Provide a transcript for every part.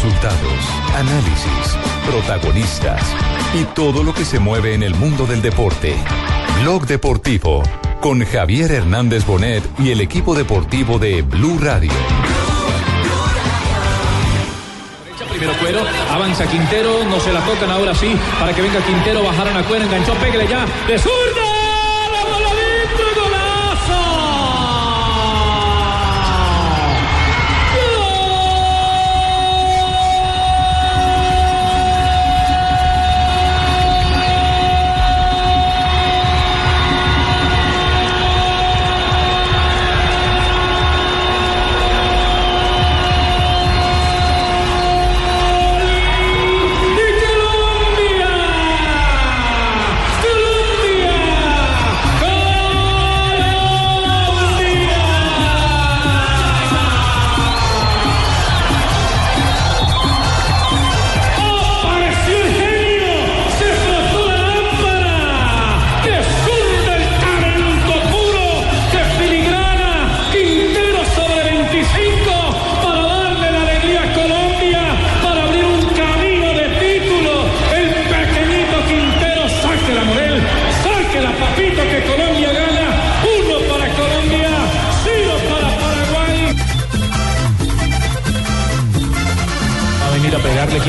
Resultados, análisis, protagonistas y todo lo que se mueve en el mundo del deporte. Blog Deportivo con Javier Hernández Bonet y el equipo deportivo de Blue Radio. Primero Cuero, avanza Quintero, no se la tocan ahora sí, para que venga Quintero, bajaron a Cuero, enganchó, pégale ya, de zurda,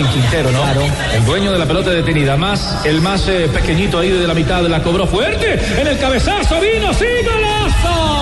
Quintero, ¿no? Claro. El dueño de la pelota detenida, más el más eh, pequeñito ahí de la mitad, la cobró fuerte. En el cabezazo vino, sí, golazo.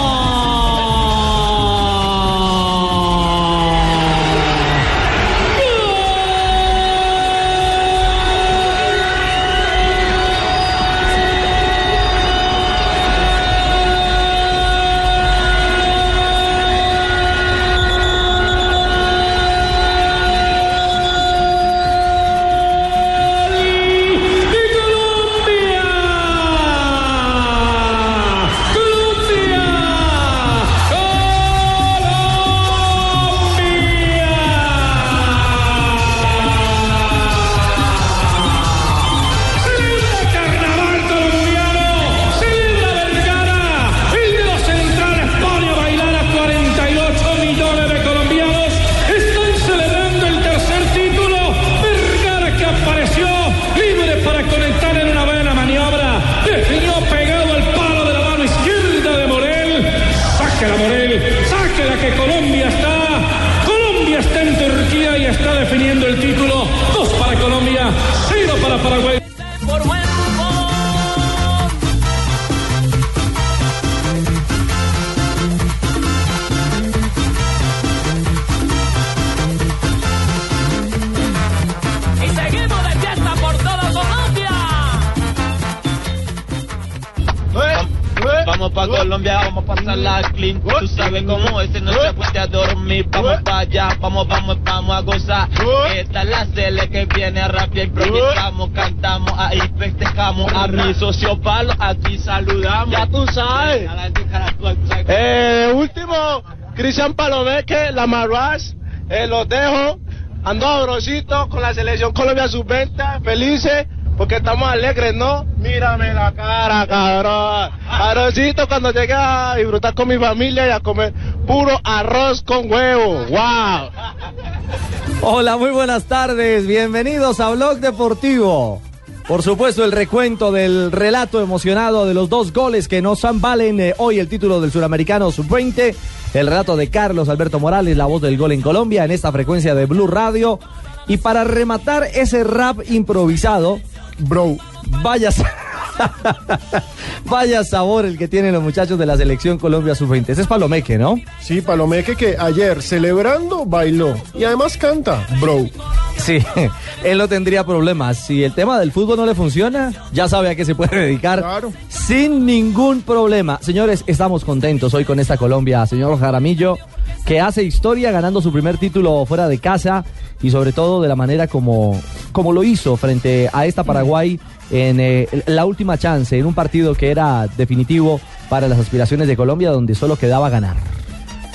Colombia está. Colombia está en Turquía y está definiendo el título. Dos para Colombia, cero para Paraguay. Colombia, vamos a pasar la clean. Tú sabes cómo es, no se puede a dormir. Vamos pa' allá, vamos, vamos, vamos a gozar. Esta es la cele que viene rápido, improvisamos, cantamos, ahí festejamos. A mi socio Palo, aquí saludamos. Ya tú sabes. Eh, último, Cristian Palomeque, la Marruaz, eh, los dejo. Ando abrosito con la selección Colombia sub-20, felices, porque estamos alegres, ¿no? Mírame la cara, cabrón. Arrocito cuando llegue a disfrutar con mi familia y a comer puro arroz con huevo. ¡Wow! Hola, muy buenas tardes. Bienvenidos a Blog Deportivo. Por supuesto, el recuento del relato emocionado de los dos goles que nos valen eh, hoy el título del Suramericano Sub-20. El relato de Carlos Alberto Morales, la voz del gol en Colombia, en esta frecuencia de Blue Radio. Y para rematar ese rap improvisado, bro, vaya, vaya sabor el que tienen los muchachos de la selección Colombia Sub-20. Ese es Palomeque, ¿no? Sí, Palomeque que ayer celebrando bailó y además canta, bro. Sí, él no tendría problemas. Si el tema del fútbol no le funciona, ya sabe a qué se puede dedicar Claro. sin ningún problema. Señores, estamos contentos hoy con esta Colombia, señor Jaramillo, que hace historia ganando su primer título fuera de casa y sobre todo de la manera como, como lo hizo frente a esta Paraguay en eh, la última chance, en un partido que era definitivo para las aspiraciones de Colombia, donde solo quedaba ganar.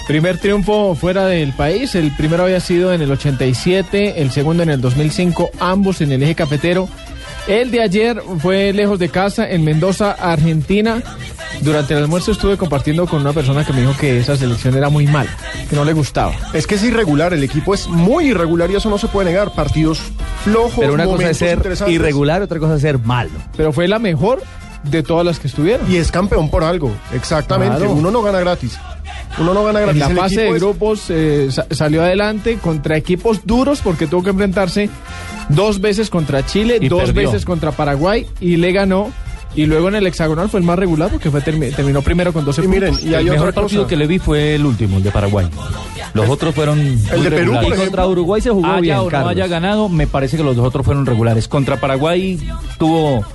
Primer triunfo fuera del país, el primero había sido en el 87, el segundo en el 2005, ambos en el eje cafetero. El de ayer fue lejos de casa, en Mendoza, Argentina, Durante el almuerzo estuve compartiendo con una persona que me dijo que esa selección era muy mala, que no le gustaba. Es que es irregular, el equipo es muy irregular y eso no se puede negar. Partidos flojos, Pero una cosa es ser irregular, otra cosa es ser malo. Pero fue la mejor de todas las que estuvieron. Y es campeón por algo, exactamente. Claro. Uno no gana gratis. Uno no gana En gratis. la El fase de grupos eh, sa- salió adelante contra equipos duros porque tuvo que enfrentarse dos veces contra Chile, Y dos perdió. veces contra Paraguay y le ganó. Y luego en el hexagonal fue el más regular porque fue termi- terminó primero con 12 Y miren, puntos. y hay el mejor partido cosa. que le vi fue el último, el de Paraguay. Los otros fueron. muy de Perú, por contra Uruguay se jugó haya bien, o no Carlos. haya ganado, me parece que los dos otros fueron regulares. Contra Paraguay tuvo.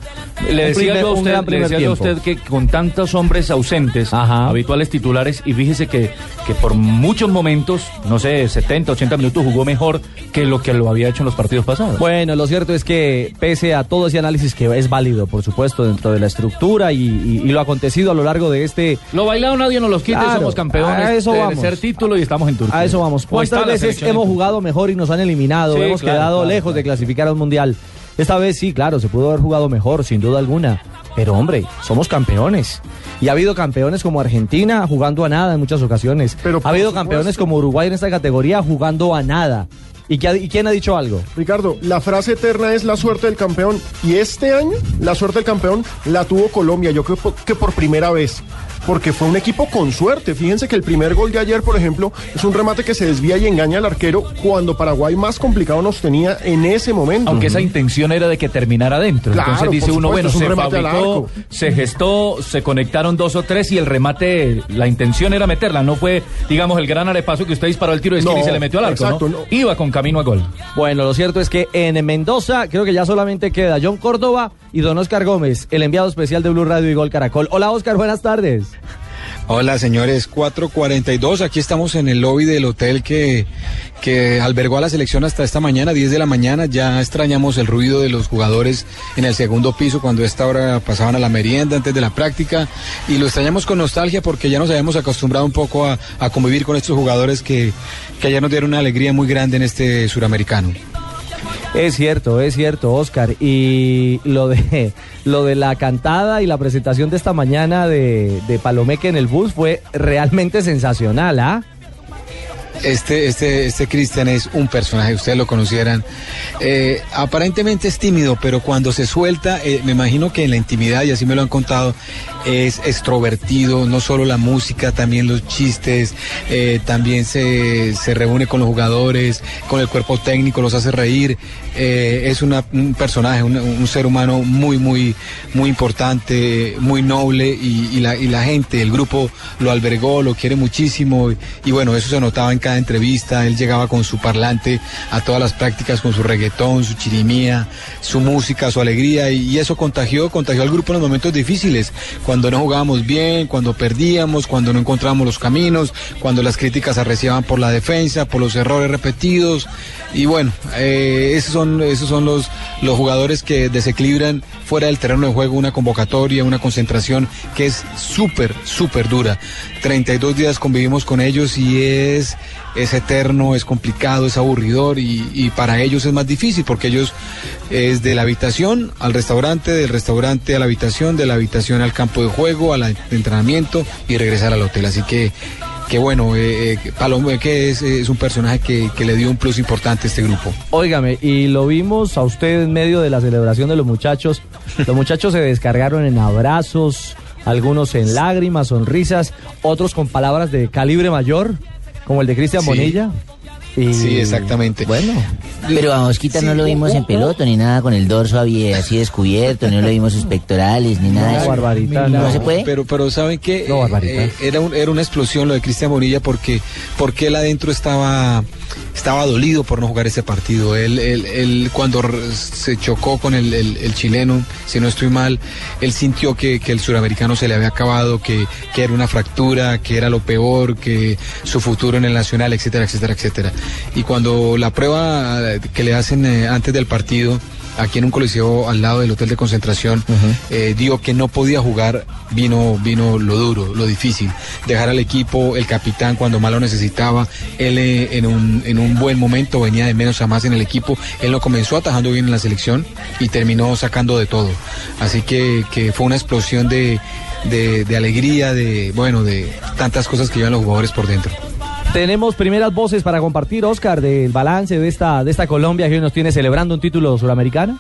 Le decía primer- yo a usted, le decía yo a usted que con tantos hombres ausentes, Ajá. habituales titulares, y fíjese que, que por muchos momentos, no sé, 70, 80 minutos jugó mejor que lo que lo había hecho en los partidos pasados. Bueno, lo cierto es que pese a todo ese análisis que es válido, por supuesto, dentro de la estructura y, y- y lo acontecido a lo largo de este... Lo bailado nadie nos los quite, Claro, somos campeones a eso de vamos. tercer título y estamos en Turquía. A eso vamos. ¿Cuántas veces hemos jugado mejor y nos han eliminado? Sí, hemos claro, quedado claro, lejos de clasificar a un mundial. Esta vez sí, claro, se pudo haber jugado mejor, sin duda alguna. Pero hombre, somos campeones. Y ha habido campeones como Argentina jugando a nada en muchas ocasiones. Pero ha habido supuesto. campeones como Uruguay en esta categoría jugando a nada. ¿Y, y quién ha dicho algo? Ricardo, la frase eterna es la suerte del campeón. Y este año, la suerte del campeón la tuvo Colombia, yo creo que por primera vez. Porque fue un equipo con suerte. Fíjense que el primer gol de ayer, por ejemplo, es un remate que se desvía y engaña al arquero cuando Paraguay más complicado nos tenía en ese momento. Aunque esa intención era de que terminara adentro. Claro, Entonces dice uno, bueno, un se fabricó, se gestó, se conectaron dos o tres y el remate, la intención era meterla. No fue, digamos, el gran arepaso que usted disparó el tiro de esquina No, y se le metió al arco, exacto, ¿no? no. Iba con camino a gol. Bueno, lo cierto es que en Mendoza creo que ya solamente queda John Córdoba y don Oscar Gómez, el enviado especial de Blue Radio y Gol Caracol. Hola Oscar, buenas tardes. Hola señores, 442, aquí estamos en el lobby del hotel que, que albergó a la selección hasta esta mañana, 10 de la mañana, ya extrañamos el ruido de los jugadores en el segundo piso cuando a esta hora pasaban a la merienda antes de la práctica y lo extrañamos con nostalgia porque ya nos habíamos acostumbrado un poco a, a convivir con estos jugadores que, que ayer nos dieron una alegría muy grande en este suramericano. Es cierto, es cierto, Oscar. Y lo de lo de la cantada y la presentación de esta mañana de, de Palomeque en el bus fue realmente sensacional, ¿ah? Este, este, este Cristian es un personaje, ustedes lo conocieran. Eh, aparentemente es tímido, pero cuando se suelta, eh, me imagino que en la intimidad, y así me lo han contado, es extrovertido, no solo la música, también los chistes, eh, también se, se reúne con los jugadores, con el cuerpo técnico, los hace reír. Es una- un personaje, un, ser humano muy, muy, muy importante, muy noble, y, y la, y la gente, el grupo lo albergó, lo quiere muchísimo, y, y bueno, eso se notaba en cada entrevista, él llegaba con su parlante a todas las prácticas, con su reggaetón, su chirimía, su música, su alegría, y, eso contagió, contagió al grupo en los momentos difíciles, cuando no jugábamos bien, cuando perdíamos, cuando no encontrábamos los caminos, cuando las críticas arreciaban por la defensa, por los errores repetidos, y bueno, eh, esos son, esos son los, los jugadores que desequilibran fuera del terreno de juego una convocatoria, una concentración que es súper, súper dura. 32 días convivimos con ellos y es, es eterno, es complicado, es aburridor y, para ellos es más difícil porque ellos es de la habitación al restaurante, del restaurante a la habitación, de la habitación al campo de juego, al entrenamiento y regresar al hotel. Así que que bueno, eh, eh, Paloma que es, es un personaje que, que le dio un plus importante a este grupo. Óigame, y lo vimos a usted en medio de la celebración de los muchachos. Los muchachos se descargaron en abrazos, algunos en lágrimas, sonrisas, otros con palabras de calibre mayor, como el de Cristian Sí. Bonilla. Y, Sí, exactamente. Bueno, Pero a Osquita no lo vimos en peloto, ni nada con el dorso así descubierto, no lo vimos sus pectorales, ni nada no, eso. barbarita, ¿No no. se puede? Pero, pero ¿saben qué? No, barbaridad. Eh, era, un- era una explosión lo de Cristian Bonilla porque, porque él adentro estaba, estaba dolido por no jugar ese partido. Él, él, él cuando se chocó con el, chileno, si no estoy mal, él sintió que, que el suramericano se le había acabado, que, que era una fractura, que era lo peor, que su futuro en el nacional, etcétera, etcétera, etcétera. Y cuando la prueba que le hacen eh, antes del partido, aquí en un coliseo al lado del hotel de concentración, eh, dijo que no podía jugar, vino, vino lo duro, lo difícil. Dejar al equipo, el capitán cuando más lo necesitaba, él eh, en, un, en un buen momento venía de menos a más en el equipo, él lo comenzó atajando bien en la selección y terminó sacando de todo. Así que, que fue una explosión de, de, de alegría, de, bueno, de tantas cosas que llevan los jugadores por dentro. Tenemos primeras voces para compartir, Oscar, del balance de esta, de esta Colombia que hoy nos tiene celebrando un título suramericano.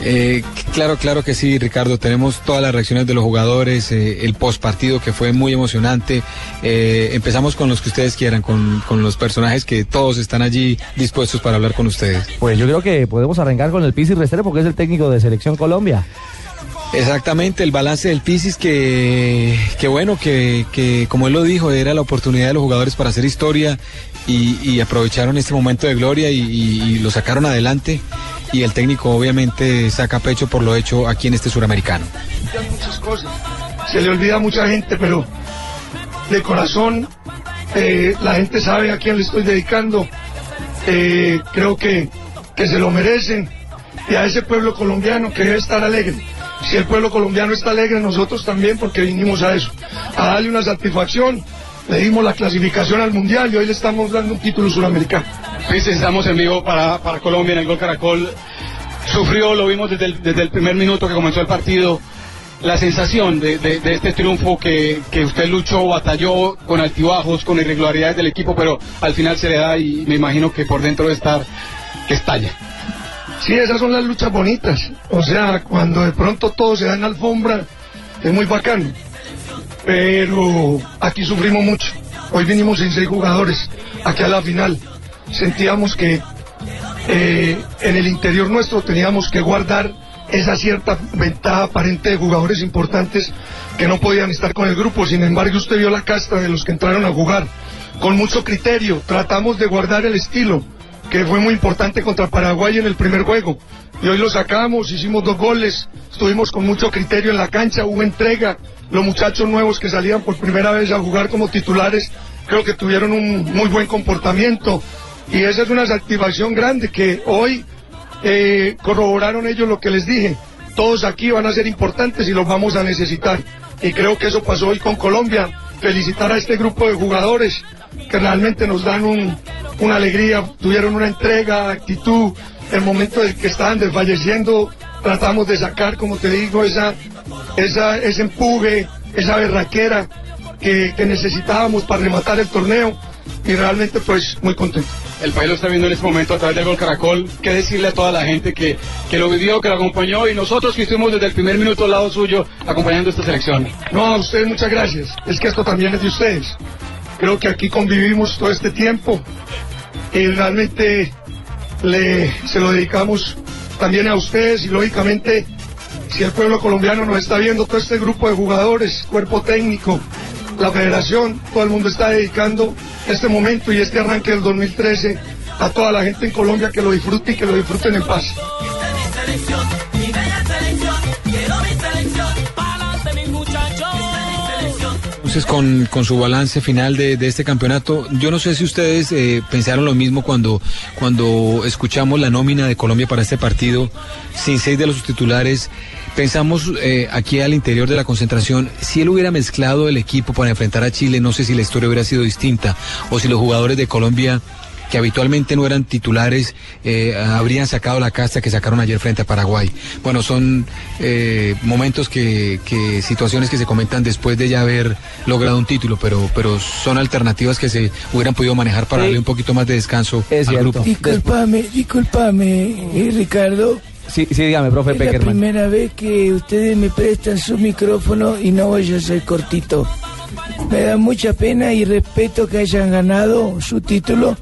Eh, claro, claro que sí, Ricardo. Tenemos todas las reacciones de los jugadores, eh, el post partido que fue muy emocionante. Eh, empezamos con los que ustedes quieran, con, con los personajes que todos están allí dispuestos para hablar con ustedes. Pues yo creo que podemos arrancar con el Pizzi Restrepo porque es el técnico de Selección Colombia. Exactamente, el balance del Pisis que, que bueno, que, que como él lo dijo, era la oportunidad de los jugadores para hacer historia y, aprovecharon este momento de gloria y lo sacaron adelante y el técnico obviamente saca pecho por lo hecho aquí en este suramericano. muchas cosas. Se le olvida a mucha gente, pero de corazón eh, la gente sabe a quién le estoy dedicando. Eh, creo que, que se lo merecen y a ese pueblo colombiano que debe estar alegre. Si el pueblo colombiano está alegre, nosotros también, porque vinimos a eso, a darle una satisfacción. Le dimos la clasificación al mundial y hoy le estamos dando un título suramericano. Pues estamos en vivo para, para Colombia en el Gol Caracol. Sufrió, lo vimos desde el, desde el primer minuto que comenzó el partido. La sensación de, de- de este triunfo que, que usted luchó, batalló con altibajos, con irregularidades del equipo, pero al final se le da y me imagino que por dentro de estar que estalla. Sí, esas son las luchas bonitas. O sea, cuando de pronto todo se da en alfombra, es muy bacano. Pero aquí sufrimos mucho. Hoy vinimos sin seis jugadores, aquí a la final. Sentíamos que eh, en el interior nuestro teníamos que guardar esa cierta ventaja aparente de jugadores importantes que no podían estar con el grupo. Sin embargo, usted vio la casta de los que entraron a jugar. Con mucho criterio, tratamos de guardar el estilo, que fue muy importante contra Paraguay en el primer juego. Y hoy lo sacamos, hicimos dos goles, estuvimos con mucho criterio en la cancha, hubo entrega. Los muchachos nuevos que salían por primera vez a jugar como titulares, creo que tuvieron un muy buen comportamiento. Y esa es una satisfacción grande que hoy eh, corroboraron ellos lo que les dije. Todos aquí van a ser importantes y los vamos a necesitar. Y creo que eso pasó hoy con Colombia. Felicitar a este grupo de jugadores que realmente nos dan un- una alegría, tuvieron una entrega, actitud. El momento en que estaban desfalleciendo, tratamos de sacar, como te digo, esa, esa, ese empuje, esa berraquera que, que necesitábamos para rematar el torneo. Y realmente, pues, muy contento. El país lo está viendo en este momento a través del Gol Caracol. ¿Qué decirle a toda la gente que, que lo vivió, que lo acompañó y nosotros que estuvimos desde el primer minuto al lado suyo acompañando esta selección? No, a ustedes muchas gracias. Es que esto también es de ustedes. Creo que aquí convivimos todo este tiempo y realmente le, se lo dedicamos también a ustedes y lógicamente si el pueblo colombiano nos está viendo, todo este grupo de jugadores, cuerpo técnico, la federación, todo el mundo está dedicando este momento y este arranque del 2013 a toda la gente en Colombia que lo disfrute y que lo disfruten en paz. Con, con su balance final de, de este campeonato, yo no sé si ustedes eh, pensaron lo mismo cuando, cuando escuchamos la nómina de Colombia para este partido, sin seis de los titulares. Pensamos eh, aquí al interior de la concentración, si él hubiera mezclado el equipo para enfrentar a Chile, no sé si la historia hubiera sido distinta, o si los jugadores de Colombia que habitualmente no eran titulares, eh, habrían sacado la casta que sacaron ayer frente a Paraguay. Bueno, son eh, momentos que, que, situaciones que se comentan después de ya haber logrado un título, pero, pero son alternativas que se hubieran podido manejar para Sí. darle un poquito más de descanso Es al cierto. grupo. Disculpame, disculpame, eh, Ricardo. Sí, sí, dígame, profe Es la primera vez que ustedes me prestan su micrófono y no voy a ser cortito. Me da mucha pena y respeto que hayan ganado su título,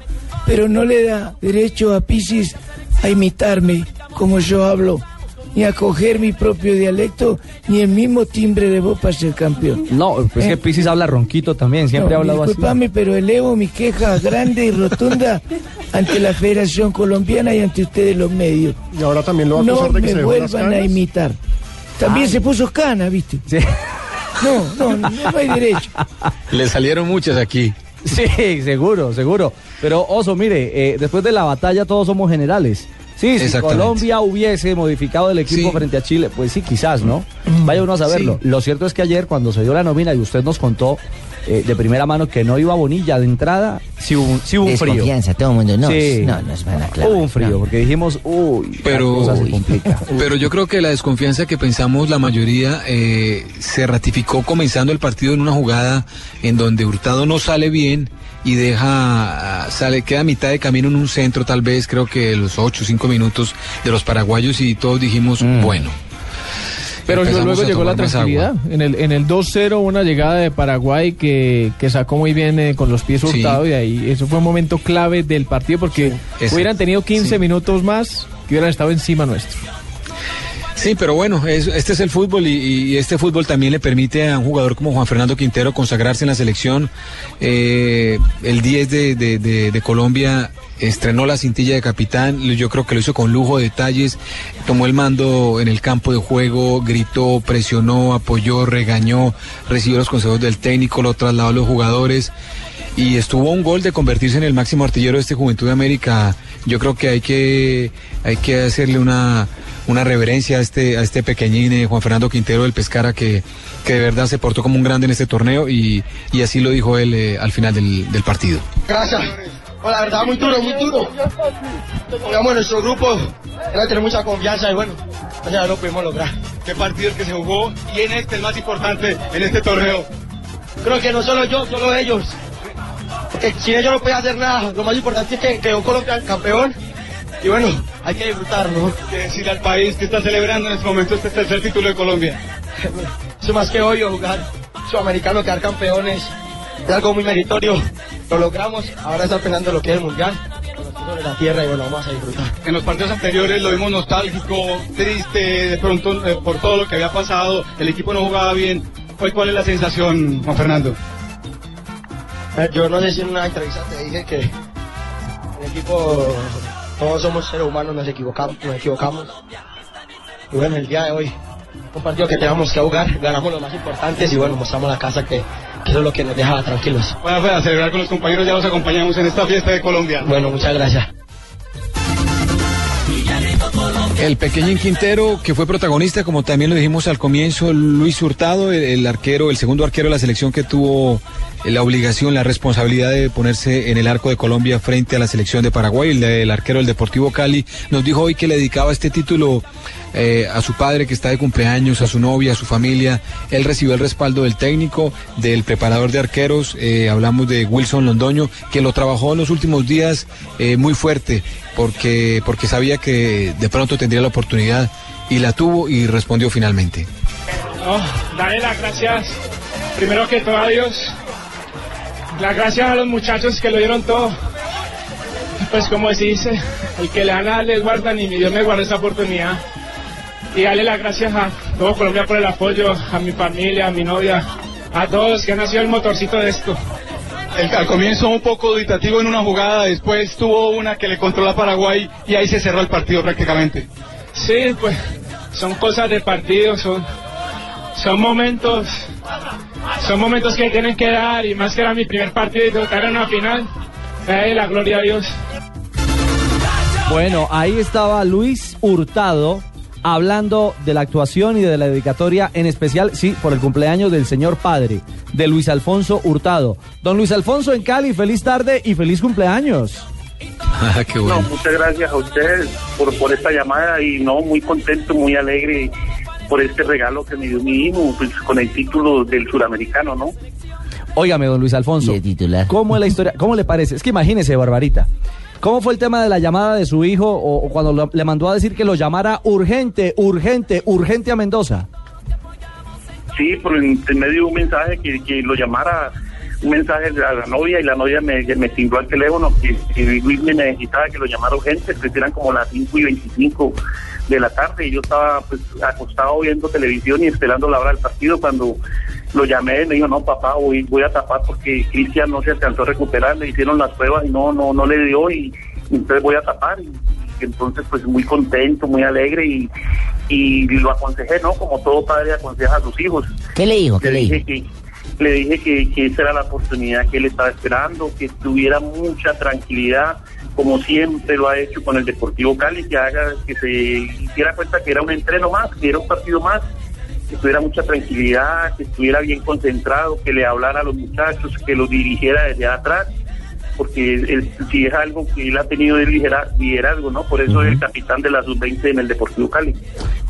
pero no le da derecho a Pisis a imitarme como yo hablo, ni a coger mi propio dialecto, ni el mismo timbre de voz para ser campeón. No, pues es que Pisis habla ronquito también, siempre No, ha hablado así. disculpame, pero elevo mi queja grande y rotunda ante la Federación Colombiana y ante ustedes los medios. Y ahora también lo va a No de que me se vuelvan a imitar. También se puso cana, ¿viste? No, no, no, no hay derecho. Le salieron muchas aquí. Sí, seguro, seguro. Pero Oso, mire, eh, después de la batalla todos somos generales. Sí, si. Colombia hubiese modificado el equipo Sí. frente a Chile, pues sí, quizás, ¿no? Vaya uno a saberlo. Sí. Lo cierto es que ayer, cuando se dio la nómina y usted nos contó eh, de primera mano que no iba Bonilla de entrada, sí hubo, un- sí hubo un frío. Desconfianza, todo el mundo. No, Sí. no, no es mala clave. Hubo un frío, porque dijimos, uy, Pero- la cosa se complica. Pero yo creo que la desconfianza que pensamos la mayoría eh, se ratificó comenzando el partido en una jugada en donde Hurtado no sale bien y deja, sale, queda a mitad de camino en un centro tal vez, creo que los 8 o 5 minutos de los paraguayos y todos dijimos, bueno. Pero luego llegó la tranquilidad. agua. En el, en el 2-0, una llegada de Paraguay que, que sacó muy bien eh, con los pies Sí. hurtados y ahí eso fue un momento clave del partido porque Exacto. hubieran tenido 15 Sí. minutos más que hubieran estado encima nuestro. Sí, pero bueno, es- este es el fútbol y, este fútbol también le permite a un jugador como Juan Fernando Quintero consagrarse en la selección. Eh, el 10 de, Colombia estrenó la cintilla de capitán, yo creo que lo hizo con lujo de detalles, tomó el mando en el campo de juego, gritó, presionó, apoyó, regañó, recibió los consejos del técnico, lo trasladó a los jugadores y estuvo un gol de convertirse en el máximo artillero de este Juventud de América. Yo creo que hay que, hay que hacerle una, una reverencia a este, a este pequeñín eh, Juan Fernando Quintero del Pescara que, que de verdad se portó como un grande en este torneo y, y así lo dijo él eh, al final del, del partido. Gracias. Bueno, la verdad, muy duro, muy duro. Digamos, nuestro grupo era tener mucha confianza y bueno, ya lo pudimos lograr. ¿Qué partido el que se jugó? Y en este, el más importante, en este torneo. Creo que no solo yo, solo ellos. Porque sin ellos no podía hacer nada. Lo más importante es que quedó Colombia campeón. Y bueno, hay que disfrutar, ¿no? Que decirle al país que está celebrando en este momento este tercer título de Colombia. Eso más que obvio, jugar sudamericano, quedar campeones. Es algo muy meritorio. Lo logramos. Ahora está pensando lo que es el mundial. sobre la tierra y bueno, vamos a disfrutar. En los partidos anteriores lo vimos nostálgico, triste, de pronto eh, por todo lo que había pasado, el equipo no jugaba bien. Hoy, ¿cuál es la sensación, Juan Fernando? Eh, Yo no sé si en una entrevista te dije que el equipo, todos somos seres humanos, nos equivocamos, nos equivocamos. Y bueno, el día de hoy, un partido que teníamos que jugar, ganamos los más importantes y bueno, mostramos la casa que, que eso es lo que nos deja tranquilos. Bueno, a celebrar con los compañeros, ya los acompañamos en esta fiesta de Colombia. Bueno, muchas gracias. El pequeñín Quintero, que fue protagonista, como también lo dijimos al comienzo, Luis Hurtado, el, arquero, el segundo arquero de la selección que tuvo eh, la obligación, la responsabilidad de ponerse en el arco de Colombia frente a la selección de Paraguay, el, el arquero del Deportivo Cali, nos dijo hoy que le dedicaba este título eh, a su padre que está de cumpleaños, a su novia, a su familia. Él recibió el respaldo del técnico, del preparador de arqueros, eh, hablamos de Wilson Londoño, que lo trabajó en los últimos días eh, muy fuerte, porque, porque sabía que de pronto tendría la oportunidad y la tuvo y respondió finalmente. No, darle las gracias, primero que todo a Dios, las gracias a los muchachos que lo dieron todo. Pues como se dice, el que le gana le guardan y mi Dios me guarda esa oportunidad. Y darle las gracias a todo Colombia por el apoyo, a mi familia, a mi novia, a todos que han sido el motorcito de esto. El, al comienzo un poco dubitativo en una jugada, después tuvo una que le controló a Paraguay y ahí se cerró el partido prácticamente. Sí, pues son cosas de partido, son, son momentos, son momentos que tienen que dar y más que era mi primer partido y tocar en una final, eh, la gloria a Dios. Bueno, ahí estaba Luis Hurtado hablando de la actuación y de la dedicatoria, en especial, sí, por el cumpleaños del señor padre, de Luis Alfonso Hurtado. Don Luis Alfonso en Cali, feliz tarde y feliz cumpleaños. Ah, qué No, muchas gracias a ustedes por, por esta llamada y no, muy contento, muy alegre por este regalo que me dio mi hijo, pues con el título del suramericano, ¿no? Óigame, don Luis Alfonso. ¿Cómo es la historia? ¿Cómo le parece? Es que imagínese, Barbarita. ¿Cómo fue el tema de la llamada de su hijo o, cuando lo- le mandó a decir que lo llamara urgente, urgente, urgente a Mendoza? Sí, por en, medio de un mensaje que, que lo llamara, un mensaje a la novia y la novia me, me al teléfono que, que me necesitaba que lo llamara urgente, pues eran como las 5 y 25 de la tarde y yo estaba pues acostado viendo televisión y esperando la hora del partido cuando lo llamé y me dijo no papá voy, voy a tapar porque Cristian no se alcanzó a recuperar, le hicieron las pruebas y no, no, no le dio y, y entonces voy a tapar y, y entonces pues muy contento, muy alegre y, y lo aconsejé, ¿no? Como todo padre aconseja a sus hijos. ¿Qué le dijo? ¿Qué le dije dijo? que le dije que, que esa era la oportunidad que él estaba esperando, que tuviera mucha tranquilidad, como siempre lo ha hecho con el Deportivo Cali, que haga que se hiciera cuenta que era un entreno más, que era un partido más, que tuviera mucha tranquilidad, que estuviera bien concentrado, que le hablara a los muchachos, que los dirigiera desde atrás, porque él, si es algo que él ha tenido de lidera- liderazgo, ¿no? Por eso es el capitán de la sub-20 en el Deportivo Cali.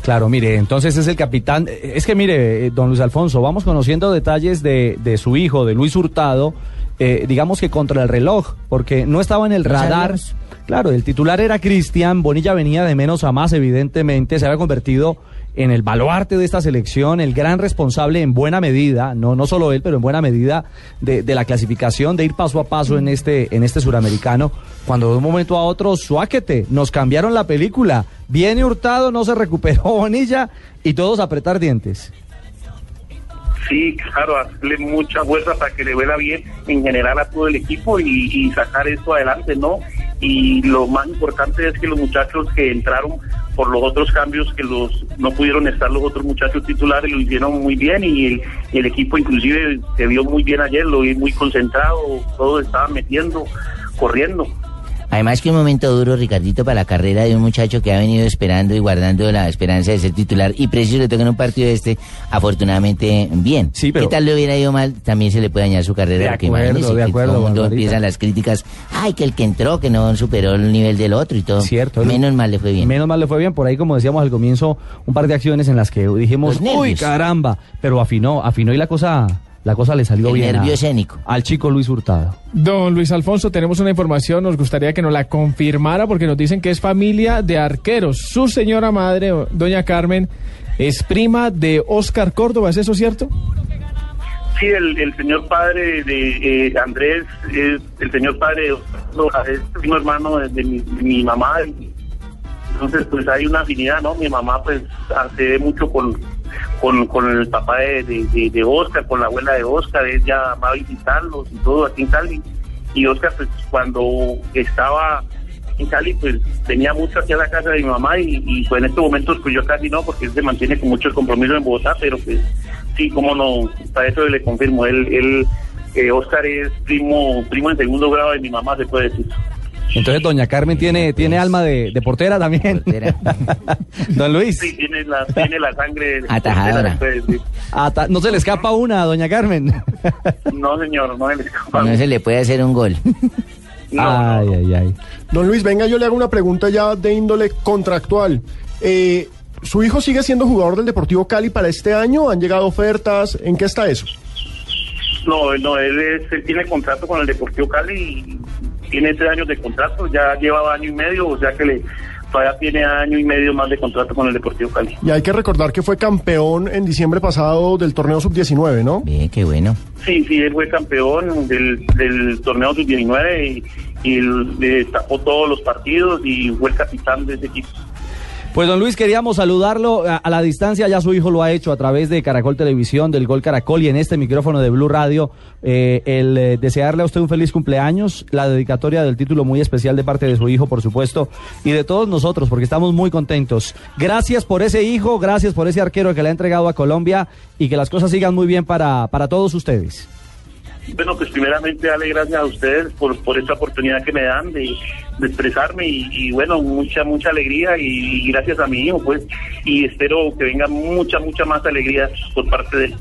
Claro, mire, entonces es el capitán. Es que mire, eh, don Luis Alfonso, vamos conociendo detalles de, de su hijo, de Luis Hurtado, eh, digamos que contra el reloj, porque no estaba en el radar. Claro, el titular era Cristian, Bonilla venía de menos a más, evidentemente, se había convertido en el baluarte de esta selección, el gran responsable en buena medida, no, no solo él, pero en buena medida de, la clasificación, de ir paso a paso en este, en este suramericano, cuando de un momento a otro, suáquete, nos cambiaron la película, viene Hurtado, no se recuperó Bonilla y todos a apretar dientes. Sí, claro, hacerle mucha fuerza para que le vuela bien en general a todo el equipo y, y sacar esto adelante, ¿no? Y lo más importante es que los muchachos que entraron por los otros cambios que los no pudieron estar los otros muchachos titulares lo hicieron muy bien y el, equipo inclusive se vio muy bien ayer, lo vi muy concentrado, todos estaban metiendo, corriendo. Además que un momento duro, Ricardito, para la carrera de un muchacho que ha venido esperando y guardando la esperanza de ser titular y preciso le toca en un partido este, afortunadamente bien. pero- ¿Qué tal le hubiera ido mal? También se le puede dañar su carrera. De porque acuerdo, de que acuerdo, todo el mundo empiezan las críticas. Ay, que el que entró, que no superó el nivel del otro y todo. Cierto. Menos mal le fue bien. Menos mal le fue bien. Por ahí, como decíamos al comienzo, un par de acciones en las que dijimos, uy, caramba. Pero afinó, afinó y la cosa, la cosa le salió El bien. a- nervio escénico. Al chico Luis Hurtado. Don Luis Alfonso, tenemos una información, nos gustaría que nos la confirmara porque nos dicen que es familia de arqueros. Su señora madre, doña Carmen, es prima de Oscar Córdoba, ¿es eso cierto? Sí, el, el señor padre de eh, Andrés, es el señor padre de Osvaldo, es primo hermano de, de mi, de mi mamá. Entonces, pues hay una afinidad, ¿no? Mi mamá, pues, ve mucho con, con, con el papá de, de, Oscar, con la abuela de Oscar. Ella va a visitarlos y todo aquí en Cali. Y Oscar, pues, cuando estaba en Cali, pues, venía mucho aquí a la casa de mi mamá y, y pues, en estos momentos, pues, yo casi no, porque él se mantiene con muchos compromisos en Bogotá, pero pues, sí, cómo no, para eso le confirmo. Él, él eh, Oscar es primo, primo en segundo grado de mi mamá, se puede decir. Entonces, doña Carmen tiene, tiene alma de, de portera también. Don Luis. Sí, tiene la, tiene la sangre. Atajadora. se puede decir. Ata- no se le escapa una, doña Carmen. No, señor, no me le escapa. No se le puede hacer un gol. ay, ay, ay. Don Luis, venga, yo le hago una pregunta ya de índole contractual. Eh, ¿Su hijo sigue siendo jugador del Deportivo Cali para este año? ¿Han llegado ofertas? ¿En qué está eso? No, no, él, es, él tiene contrato con el Deportivo Cali y tiene tres años de contrato, ya lleva año y medio, o sea que le todavía tiene año y medio más de contrato con el Deportivo Cali. Y hay que recordar que fue campeón en diciembre pasado del torneo sub-19, ¿no? Bien, qué bueno. Sí, sí, él fue campeón del, del torneo sub-19 y, y le tapó todos los partidos y fue el capitán de ese equipo. Pues don Luis, queríamos saludarlo a, la distancia, ya su hijo lo ha hecho a través de Caracol Televisión, del Gol Caracol y en este micrófono de Blue Radio, eh, el eh, desearle a usted un feliz cumpleaños, la dedicatoria del título muy especial de parte de su hijo, por supuesto, y de todos nosotros, porque estamos muy contentos. Gracias por ese hijo, gracias por ese arquero que le ha entregado a Colombia y que las cosas sigan muy bien para, para todos ustedes. Bueno, pues primeramente darle gracias a ustedes por, por esta oportunidad que me dan de, de expresarme y, y, bueno, mucha, mucha alegría y, y gracias a mi hijo, pues, y espero que venga mucha, mucha más alegría por parte de él.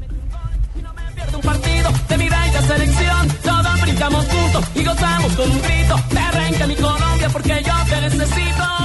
un partido de mi bella selección. Todos brincamos juntos y gozamos con un grito. Me arranca mi Colombia porque yo te necesito.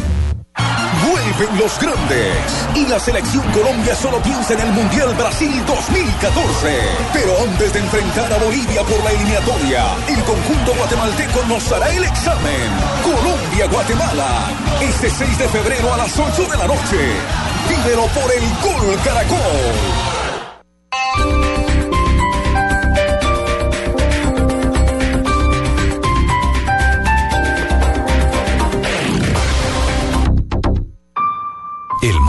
Vuelven los grandes y la selección Colombia solo piensa en el Mundial Brasil 2014. Pero antes de enfrentar a Bolivia por la eliminatoria, el conjunto guatemalteco nos hará el examen. Colombia-Guatemala, este 6 de febrero a las 8 de la noche. Vívelo por el Gol Caracol.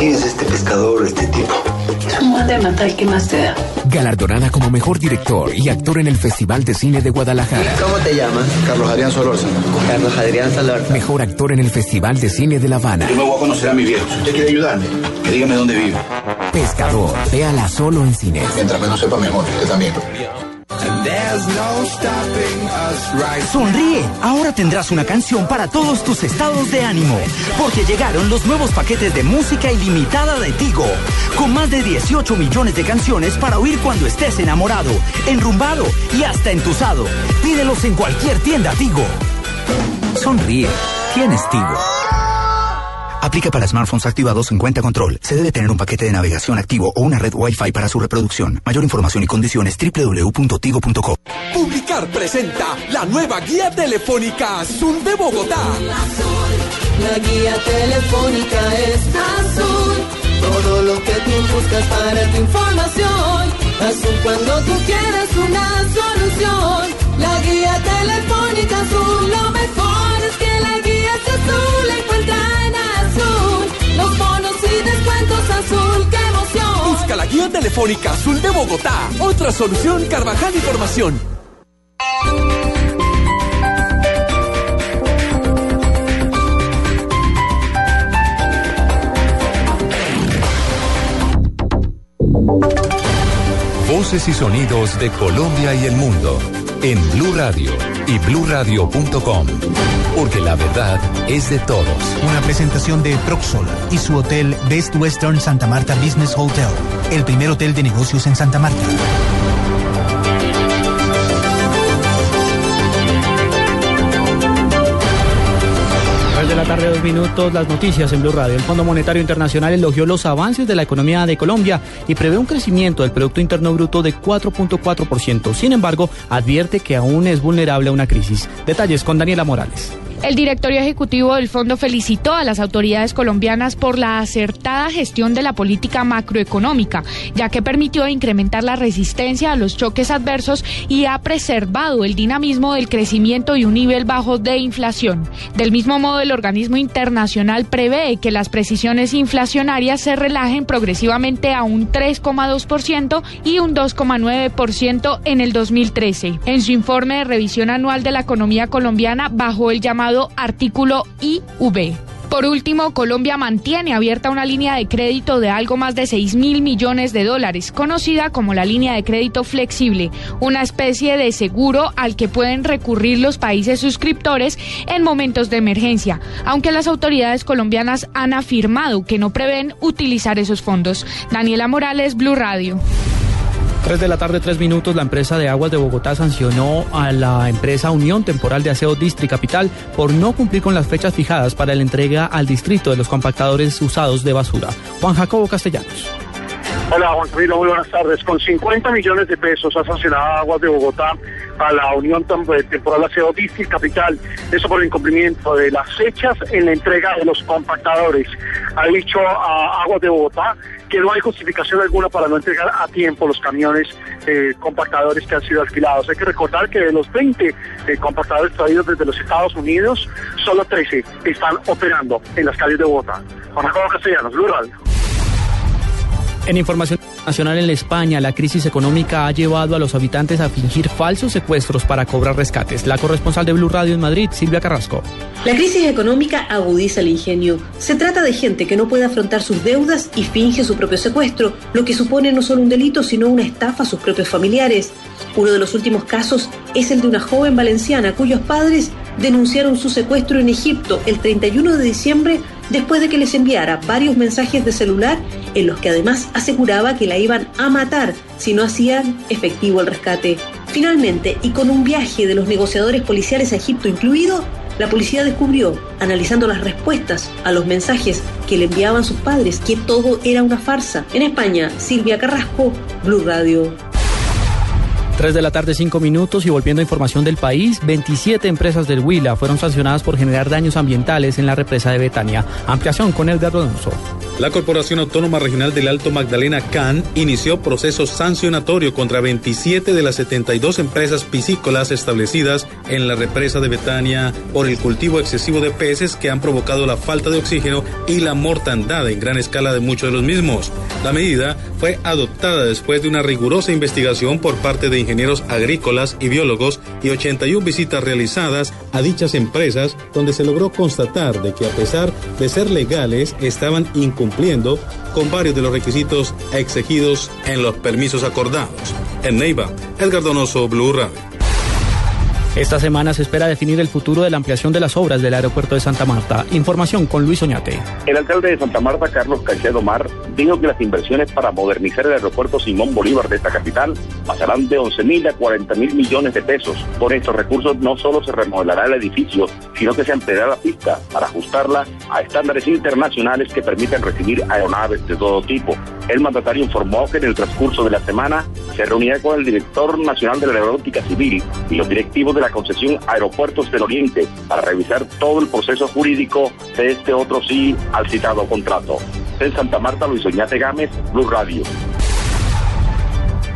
¿Quién es este pescador, este tipo? Es un de matar, ¿qué más te da? Galardonada como mejor director y actor en el Festival de Cine de Guadalajara. ¿Cómo te llamas? Carlos Adrián Solórzano. Carlos Adrián Solórzano. Mejor actor en el Festival de Cine de La Habana. Yo me voy a conocer a mi viejo. Si usted quiere ayudarme, que dígame dónde vive. Pescador. Véala solo en cine. Mientras menos sepa mejor. Usted también. Sonríe, ahora tendrás una canción para todos tus estados de ánimo, porque llegaron los nuevos paquetes de música ilimitada de Tigo, con más de 18 millones de canciones para oír cuando estés enamorado, enrumbado y hasta entusado. Pídelos en cualquier tienda Tigo. Sonríe, tienes Tigo. Aplica para smartphones activados en cuenta control. Se debe tener un paquete de navegación activo o una red Wi-Fi para su reproducción. Mayor información y condiciones www.tigo.co. Publicar presenta la nueva guía telefónica Azul de Bogotá. La guía telefónica es azul. Todo lo que tú buscas para tu información. Azul cuando tú quieres una solución. La guía telefónica azul. Lo mejor es que la guía es azul. La azul. Los bonos y descuentos azul. ¡Qué emoción! Busca la guía telefónica Azul de Bogotá. Otra solución Carvajal Información. Voces y sonidos de Colombia y el mundo en Blue Radio y bluradio.com, porque la verdad es de todos. Una presentación de Proxol y su hotel Best Western Santa Marta Business Hotel, el primer hotel de negocios en Santa Marta. Tarde, dos minutos, las noticias en Blue Radio. El Fondo Monetario Internacional elogió los avances de la economía de Colombia y prevé un crecimiento del Producto Interno Bruto de 4.4%. Sin embargo, advierte que aún es vulnerable a una crisis. Detalles con Daniela Morales. El directorio ejecutivo del fondo felicitó a las autoridades colombianas por la acertada gestión de la política macroeconómica, ya que permitió incrementar la resistencia a los choques adversos y ha preservado el dinamismo del crecimiento y un nivel bajo de inflación. Del mismo modo, el organismo internacional prevé que las precisiones inflacionarias se relajen progresivamente a un 3,2% y un 2,9% en el 2013. En su informe de revisión anual de la economía colombiana, bajo el llamado artículo IV. Por último, Colombia mantiene abierta una línea de crédito de algo más de 6 mil millones de dólares, conocida como la línea de crédito flexible, una especie de seguro al que pueden recurrir los países suscriptores en momentos de emergencia, aunque las autoridades colombianas han afirmado que no prevén utilizar esos fondos. Daniela Morales, Blue Radio. 3 de la tarde, 3 minutos, la empresa de aguas de Bogotá sancionó a la empresa Unión Temporal de Aseo Distri Capital por no cumplir con las fechas fijadas para la entrega al distrito de los compactadores usados de basura. Juan Jacobo Castellanos. Hola Juan Camilo, muy buenas tardes. Con 50 millones de pesos ha sancionado Aguas de Bogotá a la Unión Tem- Temporal Aseo Distri Capital, eso por el incumplimiento de las fechas en la entrega de los compactadores. Ha dicho a Aguas de Bogotá que no hay justificación alguna para no entregar a tiempo los camiones eh, compactadores que han sido alquilados. Hay que recordar que de los 20 eh, compactadores traídos desde los Estados Unidos, solo 13 están operando en las calles de Bogotá. Juan Castellanos, Blue Radio. En información nacional en España, la crisis económica ha llevado a los habitantes a fingir falsos secuestros para cobrar rescates. La corresponsal de Blue Radio en Madrid, Silvia Carrasco. La crisis económica agudiza el ingenio. Se trata de gente que no puede afrontar sus deudas y finge su propio secuestro, lo que supone no solo un delito, sino una estafa a sus propios familiares. Uno de los últimos casos es el de una joven valenciana cuyos padres denunciaron su secuestro en Egipto el 31 de diciembre después de que les enviara varios mensajes de celular en los que además aseguraba que la iban a matar si no hacían efectivo el rescate. Finalmente, y con un viaje de los negociadores policiales a Egipto incluido, La policía descubrió, analizando las respuestas a los mensajes que le enviaban sus padres, que todo era una farsa. En España, Silvia Carrasco, Blue Radio. 3 de la tarde, 5 minutos y volviendo a información del país, 27 empresas del Huila fueron sancionadas por generar daños ambientales en la represa de Betania. Ampliación con Edgar Alonso. La Corporación Autónoma Regional del Alto Magdalena CAN inició proceso sancionatorio contra 27 de las 72 empresas piscícolas establecidas en la represa de Betania por el cultivo excesivo de peces que han provocado la falta de oxígeno y la mortandad en gran escala de muchos de los mismos. La medida fue adoptada después de una rigurosa investigación por parte de ingenieros agrícolas y biólogos y 81 visitas realizadas a dichas empresas donde se logró constatar de que a pesar de ser legales estaban incumpliendo con varios de los requisitos exigidos en los permisos acordados. En Neiva, Edgar Donoso, Blue Radio. Esta semana se espera definir el futuro de la ampliación de las obras del aeropuerto de Santa Marta. Información con Luis Oñate. El alcalde de Santa Marta, Carlos Caicedo Mar, dijo que las inversiones para modernizar el aeropuerto Simón Bolívar de esta capital pasarán de 11 mil a 40 mil millones de pesos. Con estos recursos no solo se remodelará el edificio, sino que se ampliará la pista para ajustarla a estándares internacionales que permitan recibir aeronaves de todo tipo. El mandatario informó que en el transcurso de la semana se reunirá con el director nacional de la aeronáutica civil y los directivos de la concesión Aeropuertos del Oriente para revisar todo el proceso jurídico de este otro sí al citado contrato. En Santa Marta, Luis Oñate Gámez, Blue Radio.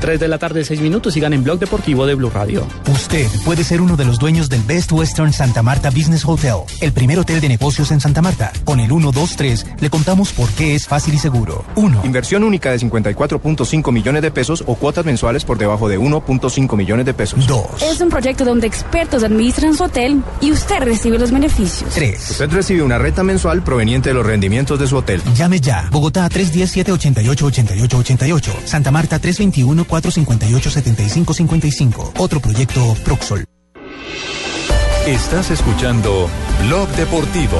3 de la tarde, 6 minutos, sigan en Blog Deportivo de Blue Radio. Usted puede ser uno de los dueños del Best Western Santa Marta Business Hotel, el primer hotel de negocios en Santa Marta. Con el 123 le contamos por qué es fácil y seguro. 1. Inversión única de 54.5 millones de pesos o cuotas mensuales por debajo de 1.5 millones de pesos. 2. Es un proyecto donde expertos administran su hotel y usted recibe los beneficios. 3. Usted recibe una renta mensual proveniente de los rendimientos de su hotel. Llame ya. Bogotá 310-788-8888. Santa Marta 321 458-7555. Otro proyecto Proxol. Estás escuchando Blog Deportivo.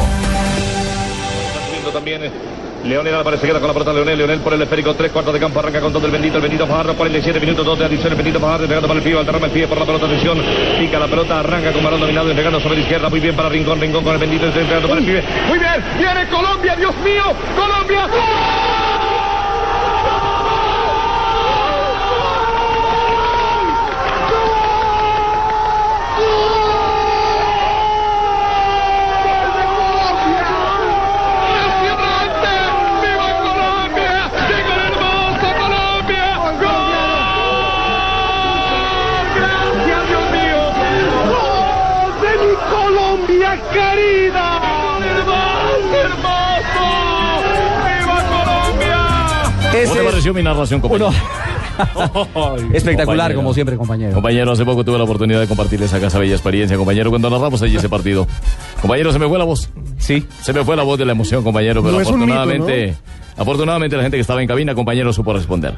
También Leonel Álvarez se queda con la pelota Leonel, Leonel por el esférico, tres cuartos de campo, arranca con todo el bendito, el bendito Fajardo, 47 minutos, dos de adición, el bendito Fajardo, pegando para el pie, alterrama el pie por la pelota, atención, pica la pelota, arranca con balón dominado, entregando sobre la izquierda, muy bien para Rincón, Rincón con el bendito, entregando para el pibe, muy bien, viene Colombia, Dios mío, Colombia. Colombia querida. ¡Hermoso, hermoso! ¡Viva Colombia! ¿Cómo te pareció mi narración, compañero? Espectacular, Compañero. como siempre, compañero. Compañero, hace poco tuve la oportunidad de compartirles acá esa bella experiencia, compañero, cuando narramos allí ese partido. Compañero, se me fue la voz. Sí. Se me fue la voz de la emoción, compañero, pero No es un mito, afortunadamente, afortunadamente la gente que estaba en cabina, compañero, supo responder.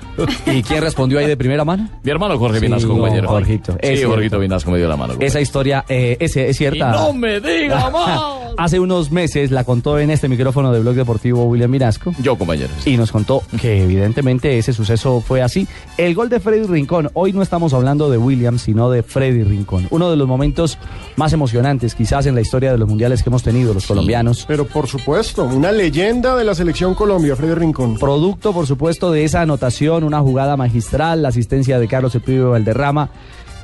¿Y quién respondió ahí de primera mano? Mi hermano Jorge Sí, Vinasco, compañero. Jorgito. Sí, Jorgito. Vinasco me dio la mano. Esa historia eh, es, es cierta. Y no me diga más. Hace unos meses la contó en este micrófono de Blog Deportivo William Mirasco. Yo, compañero. Y nos contó que evidentemente ese suceso fue así. El gol de Freddy Rincón. Hoy no estamos hablando de William, sino de Freddy Rincón. Uno de los momentos más emocionantes quizás en la historia de los mundiales que hemos tenido los colombianos. Pero por supuesto, una leyenda de la selección Colombia, Freddy Rincón. Producto, por supuesto, de esa anotación, una jugada magistral, la asistencia de Carlos Pibe Valderrama.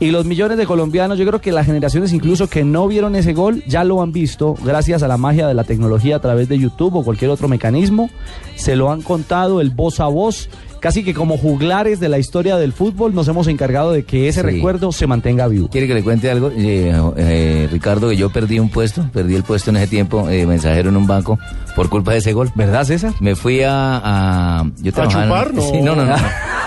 Y los millones de colombianos, yo creo que las generaciones incluso que no vieron ese gol ya lo han visto gracias a la magia de la tecnología a través de YouTube o cualquier otro mecanismo. Se lo han contado el voz a voz. Casi que como juglares de la historia del fútbol nos hemos encargado de que ese Sí. recuerdo se mantenga vivo. ¿Quiere que le cuente algo? Eh, eh, Ricardo, que yo perdí un puesto, perdí el puesto en ese tiempo, eh, mensajero en un banco, por culpa de ese gol. ¿Verdad, César? Me fui a... a yo trabajaba en- chupar? No. Sí, no, no, no.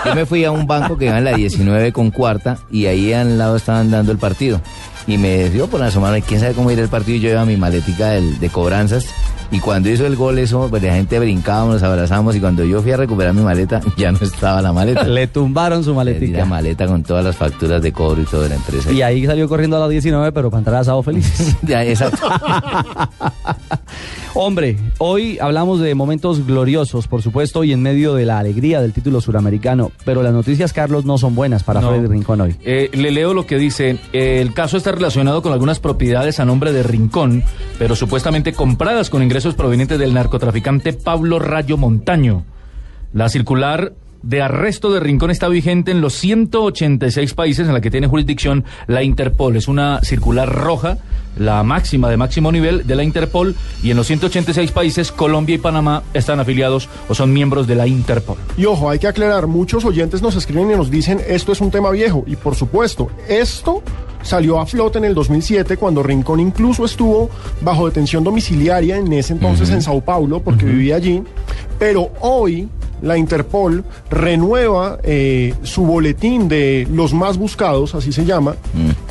Yo me fui a un banco que iba en la 19 con cuarta y ahí al lado estaban dando el partido. Y me dio por la semana, quién sabe cómo ir el partido, y yo llevaba mi maletica del- de cobranzas. Y cuando hizo el gol, eso, pues la gente brincábamos, nos abrazamos. Y cuando yo fui a recuperar mi maleta, ya no estaba la maleta. Le tumbaron su maletica. La maleta con todas las facturas de cobro y todo de la empresa. Y ahí salió corriendo a las 19, pero para entrar asado feliz. Ya, exacto. Hombre, hoy hablamos de momentos gloriosos, por supuesto, y en medio de la alegría del título suramericano. Pero las noticias, Carlos, no son buenas para No. Freddy Rincón hoy. Eh, le leo lo que dice. eh, el caso está relacionado con algunas propiedades a nombre de Rincón, pero supuestamente compradas con ingresos provenientes del narcotraficante Pablo Rayo Montaño. La circular de arresto de Rincón está vigente en los 186 países en la que tiene jurisdicción la Interpol. Es una circular roja, la máxima de máximo nivel de la Interpol, y en los 186 países Colombia y Panamá están afiliados o son miembros de la Interpol. Y ojo, hay que aclarar, muchos oyentes nos escriben y nos dicen esto es un tema viejo. Y por supuesto, esto salió a flote en el 2007 cuando Rincón incluso estuvo bajo detención domiciliaria en ese entonces en Sao Paulo porque vivía allí. Pero hoy la Interpol renueva eh, su boletín de los más buscados, así se llama,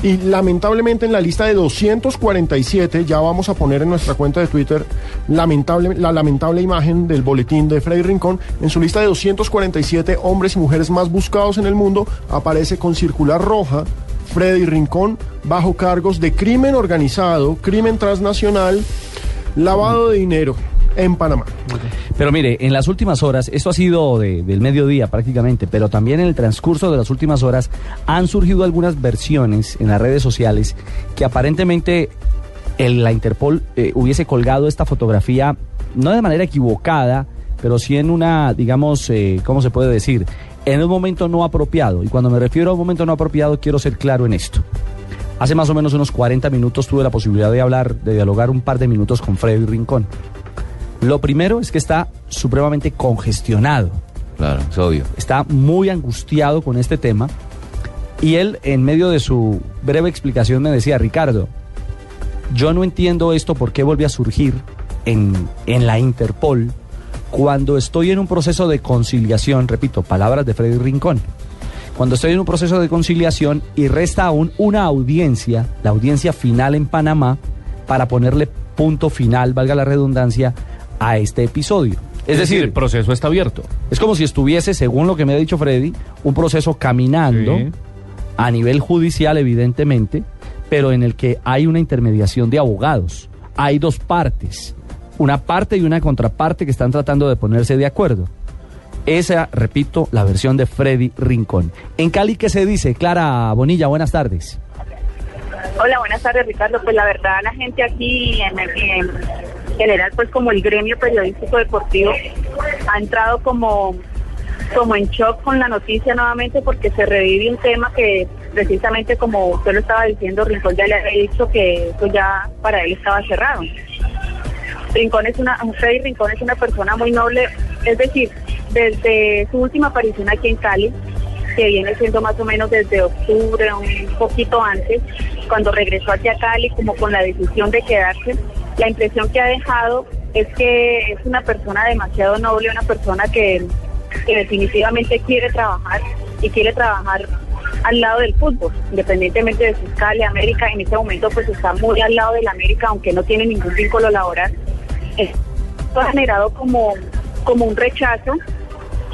y lamentablemente en la lista de 247, ya vamos a poner en nuestra cuenta de Twitter lamentable, la lamentable imagen del boletín de Freddy Rincón, en su lista de 247 hombres y mujeres más buscados en el mundo, aparece con circular roja Freddy Rincón bajo cargos de crimen organizado, crimen transnacional, lavado de dinero en Panamá. Pero mire, en las últimas horas, esto ha sido de- del mediodía prácticamente, pero también en el transcurso de las últimas horas han surgido algunas versiones en las redes sociales que aparentemente la Interpol eh, hubiese colgado esta fotografía, no de manera equivocada, pero sí en una, digamos, eh, ¿cómo se puede decir? En un momento no apropiado. Y cuando me refiero a un momento no apropiado, quiero ser claro en esto. Hace más o menos unos 40 minutos tuve la posibilidad de hablar, de dialogar un par de minutos con Freddy Rincón. Lo primero es que está supremamente congestionado. Claro, es obvio. Está muy angustiado con este tema. Y él, en medio de su breve explicación, me decía, Ricardo, yo no entiendo esto por qué vuelve a surgir en, en la Interpol cuando estoy en un proceso de conciliación, repito, palabras de Freddy Rincón, cuando estoy en un proceso de conciliación y resta aún una audiencia, la audiencia final en Panamá, para ponerle punto final, valga la redundancia, a este episodio. Es, decir, el proceso está abierto. es como si estuviese, según lo que me ha dicho Freddy, un proceso caminando Sí. a nivel judicial, evidentemente, pero en el que hay una intermediación de abogados. Hay dos partes, una parte y una contraparte que están tratando de ponerse de acuerdo. Esa, repito, la versión de Freddy Rincón. En Cali, ¿qué se dice? Clara Bonilla, buenas tardes. Hola, buenas tardes, Ricardo. Pues la verdad, la gente aquí en, en general, pues como el gremio periodístico deportivo, ha entrado como, como en shock con la noticia nuevamente porque se revive un tema que precisamente como usted lo estaba diciendo, Rincón ya le había dicho que eso ya para él estaba cerrado. Rincón es una, Freddy Rincón es una persona muy noble, es decir, desde su última aparición aquí en Cali, que viene siendo más o menos desde octubre, un poquito antes, cuando regresó hacia Cali, como con la decisión de quedarse, la impresión que ha dejado es que es una persona demasiado noble, una persona que, que definitivamente quiere trabajar y quiere trabajar al lado del fútbol, independientemente de su escala, América en este momento pues está muy al lado del América, aunque no tiene ningún vínculo laboral. Esto ha generado como, como un rechazo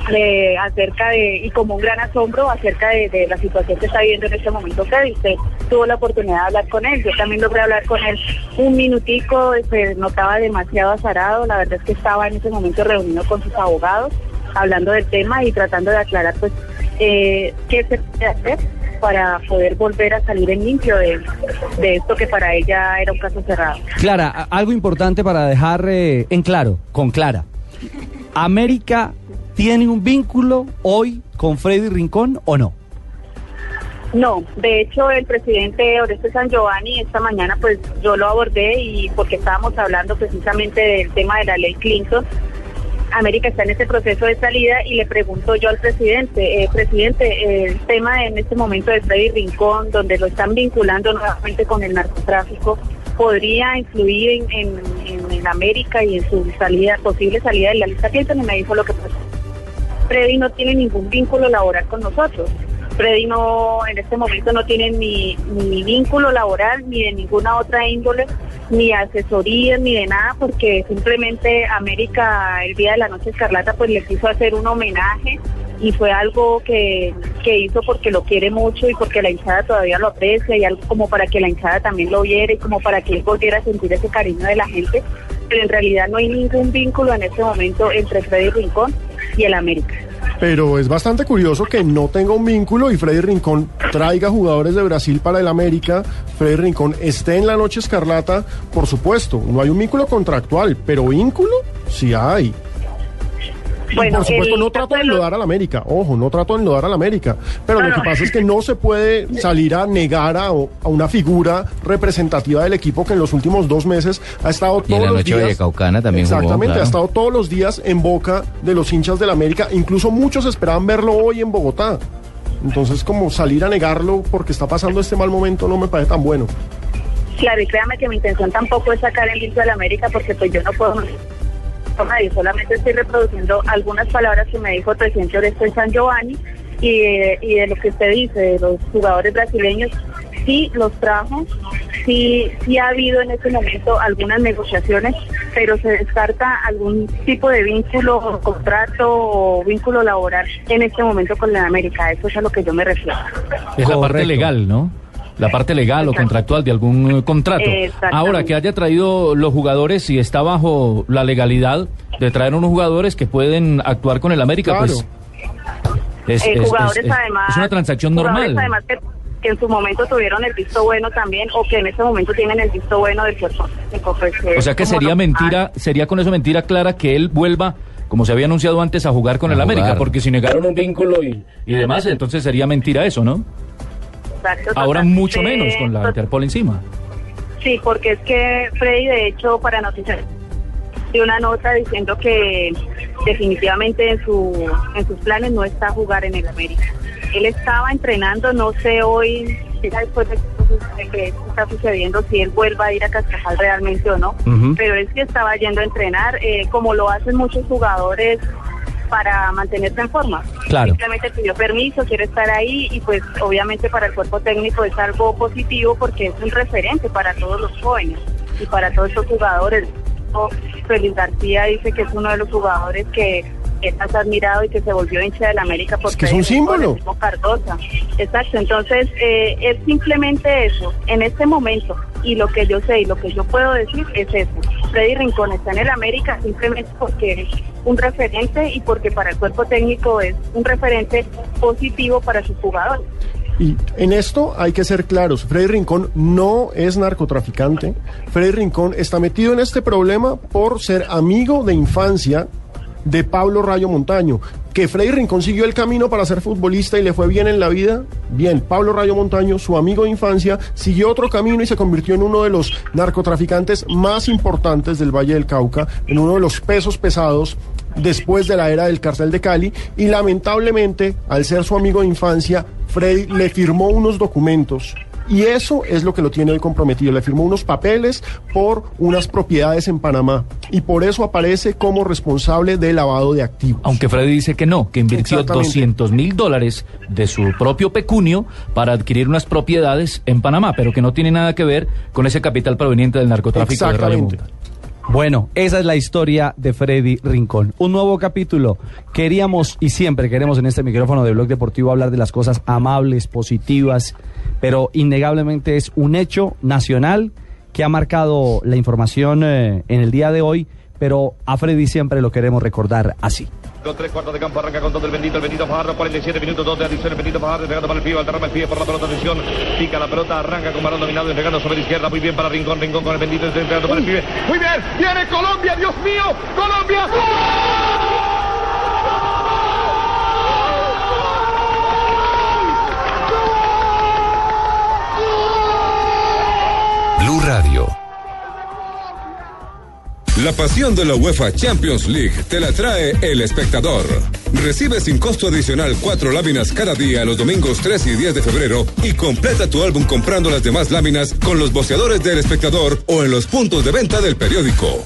de, acerca de, y como un gran asombro acerca de, la situación que está viviendo en este momento Freddy. Usted tuvo la oportunidad de hablar con él, yo también logré hablar con él un minutico, se notaba demasiado azarado, la verdad es que estaba en ese momento reunido con sus abogados, hablando del tema y tratando de aclarar pues eh, qué se puede hacer para poder volver a salir en limpio de, de esto que para ella era un caso cerrado. Clara, algo importante para dejar eh, en claro, con Clara. ¿América tiene un vínculo hoy con Freddy Rincón o no? No, de hecho el presidente Oreste San Giovanni esta mañana pues yo lo abordé y porque estábamos hablando precisamente del tema de la ley Clinton. América está en ese proceso de salida y le pregunto yo al presidente, eh, presidente, el tema en este momento de Freddy Rincón, donde lo están vinculando nuevamente con el narcotráfico, ¿podría influir en, en- América y en su salida, posible salida de la lista Clinton? Y me dijo lo que pasó. Freddy no tiene ningún vínculo laboral con nosotros. Freddy no, en este momento no tiene ni, ni vínculo laboral ni de ninguna otra índole ni asesorías ni de nada porque simplemente América el día de la noche escarlata pues le quiso hacer un homenaje y fue algo que, que hizo porque lo quiere mucho y porque la hinchada todavía lo aprecia y algo como para que la hinchada también lo viera y como para que él volviera a sentir ese cariño de la gente, pero en realidad no hay ningún vínculo en este momento entre Freddy Rincón y el América. Pero es bastante curioso que no tenga un vínculo y Freddy Rincón traiga jugadores de Brasil para el América. Freddy Rincón esté en la noche escarlata, por supuesto. No hay un vínculo contractual, pero vínculo sí hay. Y por supuesto, el no trato de enlodar a la América, ojo, no trato de enlodar a la América, pero No, lo que no. pasa es que no se puede salir a negar a, a una figura representativa del equipo que en los últimos dos meses ha estado Y en todos la los noche días. Vallecaucana también jugó, Exactamente, claro. ha estado todos los días en boca de los hinchas del América, incluso muchos esperaban verlo hoy en Bogotá. Entonces, como salir a negarlo porque está pasando este mal momento no me parece tan bueno. Claro, y créame que mi intención tampoco es sacar el grito de la América porque pues yo no puedo nadie, solamente estoy reproduciendo algunas palabras que me dijo el presidente Oresto en San Giovanni y de, y de lo que usted dice, de los jugadores brasileños, sí los trajo, sí, sí ha habido en este momento algunas negociaciones, pero se descarta algún tipo de vínculo, contrato o vínculo laboral en este momento con la América, eso es a lo que yo me refiero. Es la parte legal, ¿no? La parte legal o contractual de algún eh, contrato. Ahora, que haya traído los jugadores, si está bajo la legalidad de traer unos jugadores que pueden actuar con el América, pues... Es, Eh, es- jugadores es- además es una transacción normal. además que, que en su momento tuvieron el visto bueno también o que en este momento tienen el visto bueno del cuerpo pues, O sea que sería mentira, sería con eso mentira clara que él vuelva, como se había anunciado antes, a jugar con A el América, porque si negaron un vínculo y, y demás, entonces sería mentira eso, ¿no? Exacto, Ahora mucho de- menos con la Interpol encima. Sí, porque es que Freddy, de hecho, para noticias dio una nota diciendo que definitivamente en su en sus planes no está jugar en el América. Él estaba entrenando, no sé hoy, después de de que esto está sucediendo, si él vuelva a ir a Cascajal realmente o no, pero es que estaba yendo a entrenar, eh, como lo hacen muchos jugadores para mantenerse en forma. Claro. Simplemente pidió permiso, quiere estar ahí y pues obviamente para el cuerpo técnico es algo positivo porque es un referente para todos los jóvenes y para todos estos jugadores. O Félix García dice que es uno de los jugadores que es más admirado y que se volvió hincha del América porque que es un símbolo. Cardosa. Exacto, entonces eh, es simplemente eso. En este momento, y lo que yo sé y lo que yo puedo decir es eso. Freddy Rincón está en el América simplemente porque es un referente y porque para el cuerpo técnico es un referente positivo para sus jugadores. Y en esto hay que ser claros. Freddy Rincón no es narcotraficante. Freddy Rincón está metido en este problema por ser amigo de infancia de Pablo Rayo Montaño. Que Freddy Rincón siguió el camino para ser futbolista y le fue bien en la vida. Bien, Pablo Rayo Montaño, su amigo de infancia, siguió otro camino y se convirtió en uno de los narcotraficantes más importantes del Valle del Cauca, en uno de los pesos pesados después de la era del cartel de Cali y lamentablemente, al ser su amigo de infancia, Freddy le firmó unos documentos. Y eso es lo que lo tiene hoy comprometido. Le firmó unos papeles por unas propiedades en Panamá. Y por eso aparece como responsable de lavado de activos. Aunque Freddy dice que no, que invirtió Exactamente. 200 mil dólares de su propio pecunio para adquirir unas propiedades en Panamá, pero que no tiene nada que ver con ese capital proveniente del narcotráfico de Radio. Mundo. Bueno, esa es la historia de Freddy Rincón. Un nuevo capítulo. Queríamos y siempre queremos en este micrófono de Blog Deportivo hablar de las cosas amables, positivas, pero innegablemente es un hecho nacional que ha marcado la información eh, en el día de hoy, pero a Freddy siempre lo queremos recordar así. Con tres cuartos de campo arranca con todo el bendito, el bendito Fajardo, 47 minutos, dos de adición, el bendito Fajardo, pegando para el pie, alterrama el pie por la pelota, atención, pica la pelota, arranca con balón dominado, entregando sobre la izquierda, muy bien para Rincón, Rincón con el bendito, entregando para el pibe, muy bien, viene Colombia, Dios mío, Colombia. Blue Radio. La pasión de la UEFA Champions League te la trae el espectador. Recibe sin costo adicional cuatro láminas cada día los domingos 3 y 10 de febrero y completa tu álbum comprando las demás láminas con los boceadores del espectador o en los puntos de venta del periódico.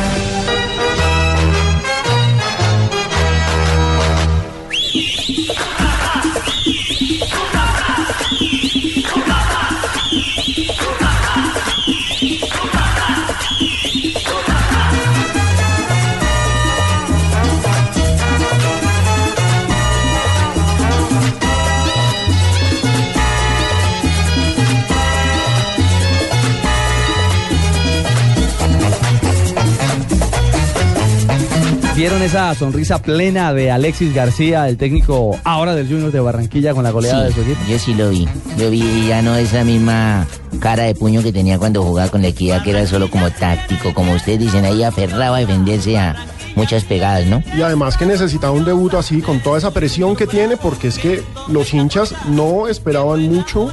¿Vieron esa sonrisa plena de Alexis García, el técnico ahora del Junior de Barranquilla con la goleada Sí, de su equipo? Yo sí lo vi. Yo vi ya no esa misma cara de puño que tenía cuando jugaba con la equidad, que era solo como táctico, como ustedes dicen, ahí aferraba a defenderse a muchas pegadas, ¿no? Y además que necesitaba un debut así, con toda esa presión que tiene, porque es que los hinchas no esperaban mucho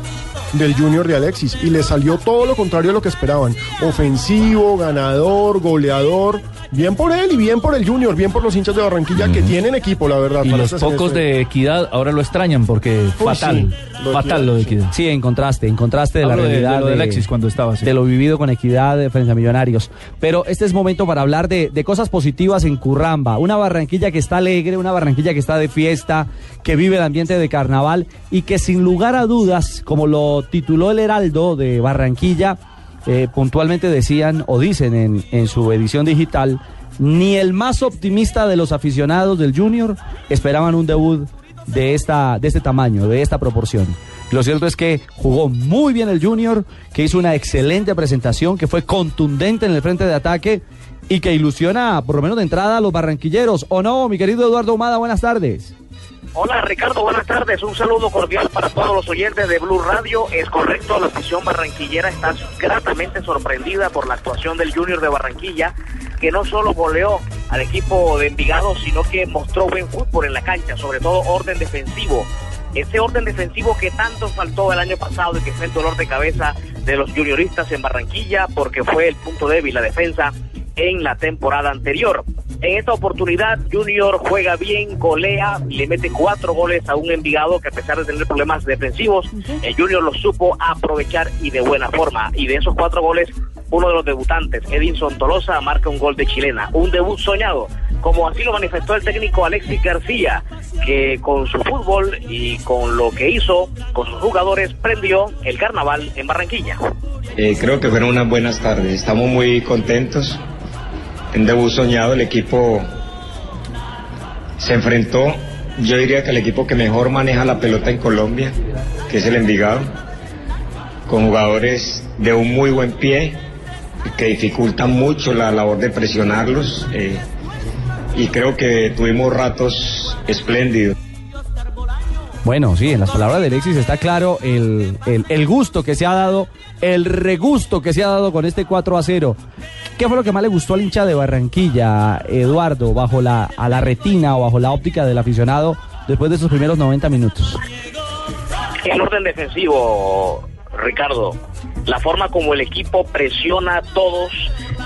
del Junior de Alexis y le salió todo lo contrario a lo que esperaban. Ofensivo, ganador, goleador. Bien por él y bien por el Junior, bien por los hinchas de Barranquilla que tienen equipo, la verdad. Y para los este pocos semestre. de equidad ahora lo extrañan porque Uy, fatal, sí, lo de fatal Equidad, lo de equidad. Sí, en contraste, en contraste de Hablo la de- de realidad lo de Alexis cuando estaba, sí. de lo vivido con equidad de frente a Millonarios. Pero este es momento para hablar de, de cosas positivas en Curramba, una Barranquilla que está alegre, una Barranquilla que está de fiesta, que vive el ambiente de carnaval y que sin lugar a dudas, como lo tituló el Heraldo de Barranquilla, eh, puntualmente decían o dicen en, su edición digital, ni el más optimista de los aficionados del Junior esperaban un debut de, esta, de este tamaño, de esta proporción. Lo cierto es que jugó muy bien el Junior, que hizo una excelente presentación, que fue contundente en el frente de ataque y que ilusiona, por lo menos de entrada, a los barranquilleros. ¿O no, mi querido Eduardo Humada? Buenas tardes. Hola Ricardo, buenas tardes. Un saludo cordial para todos los oyentes de Blue Radio. Es correcto, la afición barranquillera está gratamente sorprendida por la actuación del Junior de Barranquilla, que no solo goleó al equipo de Envigado, sino que mostró buen fútbol en la cancha, sobre todo orden defensivo. Ese orden defensivo que tanto faltó el año pasado y que fue el dolor de cabeza de los junioristas en Barranquilla, porque fue el punto débil, la defensa, en la temporada anterior. En esta oportunidad, Junior juega bien, golea, le mete cuatro goles a un Envigado que a pesar de tener problemas defensivos, el Junior lo supo aprovechar y de buena forma. Y de esos cuatro goles, uno de los debutantes, Edinson Tolosa, marca un gol de chilena. Un debut soñado, como así lo manifestó el técnico Alexis García, que con su fútbol y con lo que hizo, con sus jugadores, prendió el carnaval en Barranquilla. Eh, creo que fueron unas buenas tardes. Estamos muy contentos. En debut soñado el equipo se enfrentó, yo diría que el equipo que mejor maneja la pelota en Colombia, que es el Envigado, con jugadores de un muy buen pie, que dificultan mucho la labor de presionarlos. eh, y creo que tuvimos ratos espléndidos. Bueno, sí, en las palabras de Alexis está claro el, el- el gusto que se ha dado, el regusto que se ha dado con este 4 a 0. ¿Qué fue lo que más le gustó al hincha de Barranquilla, Eduardo, bajo la, a la retina o bajo la óptica del aficionado después de esos primeros 90 minutos? El orden defensivo, Ricardo, la forma como el equipo presiona a todos,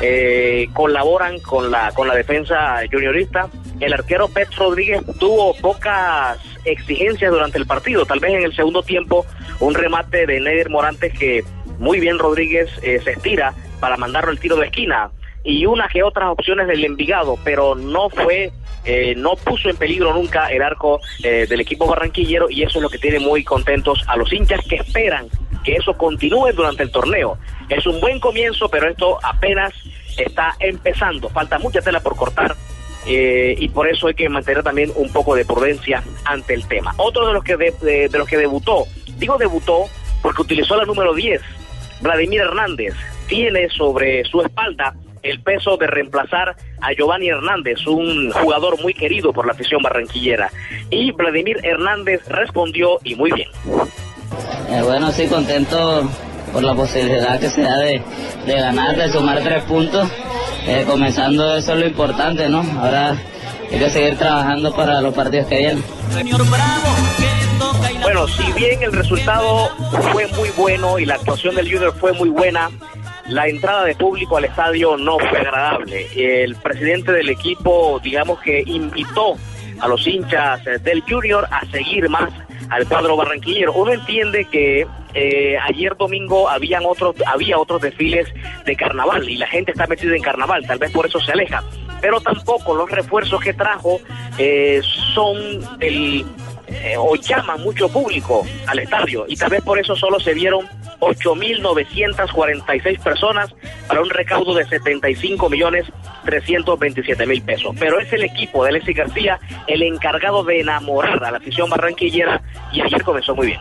eh, colaboran con la con la defensa juniorista. El arquero Pet Rodríguez tuvo pocas exigencias durante el partido, tal vez en el segundo tiempo un remate de Neder Morantes que muy bien Rodríguez eh, se estira para mandarlo el tiro de esquina y unas que otras opciones del Envigado, pero no fue, eh, no puso en peligro nunca el arco eh, del equipo barranquillero y eso es lo que tiene muy contentos a los hinchas que esperan que eso continúe durante el torneo. Es un buen comienzo, pero esto apenas está empezando, falta mucha tela por cortar. Eh, y por eso hay que mantener también un poco de prudencia ante el tema. Otro de los que de, los que debutó, digo debutó porque utilizó la número 10, Vladimir Hernández, tiene sobre su espalda el peso de reemplazar a Giovanni Hernández, un jugador muy querido por la afición barranquillera. Y Vladimir Hernández respondió y muy bien. Eh, bueno, sí, contento por la posibilidad que se da de, de ganar, de sumar tres puntos. Eh, comenzando eso es lo importante, ¿no? Ahora hay que seguir trabajando para los partidos que vienen. Bueno, si bien el resultado fue muy bueno y la actuación del Junior fue muy buena, la entrada de público al estadio no fue agradable. El presidente del equipo, digamos que invitó a los hinchas del Junior a seguir más al cuadro barranquillero. Uno entiende que eh, ayer domingo habían otros, había otros desfiles de carnaval y la gente está metida en carnaval, tal vez por eso se aleja. Pero tampoco los refuerzos que trajo eh, son el eh, o llaman mucho público al estadio y tal vez por eso solo se vieron 8.946 personas para un recaudo de 75 millones 327 mil pesos. Pero es el equipo de Alexis García el encargado de enamorar a la afición barranquillera y ayer comenzó muy bien.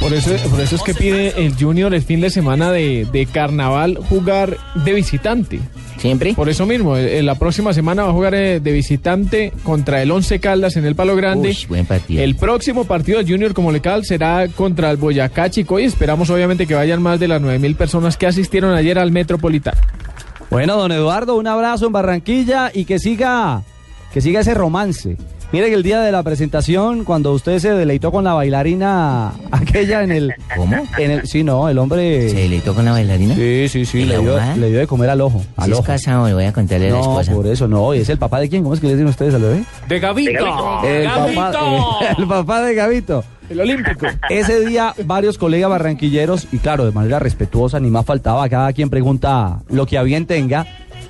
Por eso, por eso es que pide el Junior el fin de semana de, de carnaval jugar de visitante. ¿Siempre? Por eso mismo, eh, la próxima semana va a jugar eh, de visitante contra el Once Caldas en el Palo Grande. Uy, buen partido. El próximo partido del Junior como local será contra el Boyacá Chico y esperamos obviamente que vayan más de las nueve mil personas que asistieron ayer al Metropolitano. Bueno, don Eduardo, un abrazo en Barranquilla y que siga, que siga ese romance. Mire que el día de la presentación, cuando usted se deleitó con la bailarina aquella en el... ¿Cómo? En el, sí, no, el hombre... ¿Se deleitó con la bailarina? Sí, sí, sí, ¿Y le dio, le dio de comer al ojo. Al Si es ojo. casado, le voy a contarle a la No, por eso no. ¿Y es el papá de quién? ¿Cómo es que le dicen ustedes al bebé? De Gavito. El papá, el papá de Gavito. El olímpico. Ese día varios colegas barranquilleros, y claro, de manera respetuosa, ni más faltaba, cada quien pregunta lo que a bien tenga,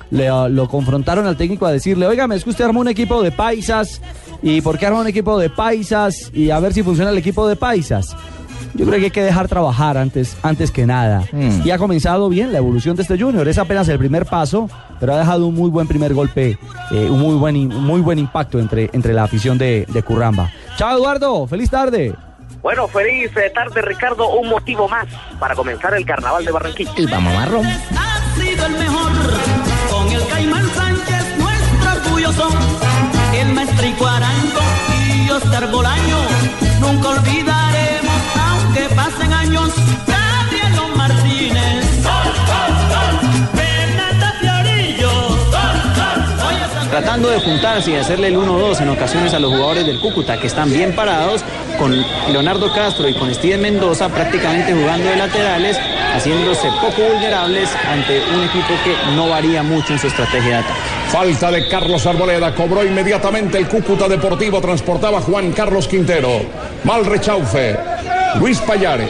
le, lo confrontaron al técnico a decirle, oiga, es que usted armó un equipo de paisas, ¿y por qué armó un equipo de paisas? Y a ver si funciona el equipo de paisas. Yo creo que hay que dejar trabajar antes, antes que nada. Mm. Y ha comenzado bien la evolución de este Junior. Es apenas el primer paso, pero ha dejado un muy buen primer golpe, eh, un muy buen, muy buen impacto entre, entre la afición de, de Curramba. Chao Eduardo, feliz tarde. Bueno, feliz eh, tarde Ricardo, un motivo más para comenzar el carnaval de Barranquilla. Y vamos marrón. ha sido el mejor. Con el Caimán Sánchez, nuestro orgullo son. El maestrico Arango y Oscar Bolaño. Nunca olvidaremos, aunque pasen años, Gabriel Martínez. Tratando de juntarse y hacerle el 1-2 en ocasiones a los jugadores del Cúcuta que están bien parados, con Leonardo Castro y con Steven Mendoza prácticamente jugando de laterales, haciéndose poco vulnerables ante un equipo que no varía mucho en su estrategia de ataque. Falta de Carlos Arboleda, cobró inmediatamente el Cúcuta Deportivo, transportaba Juan Carlos Quintero. Mal rechaufe, Luis Payares.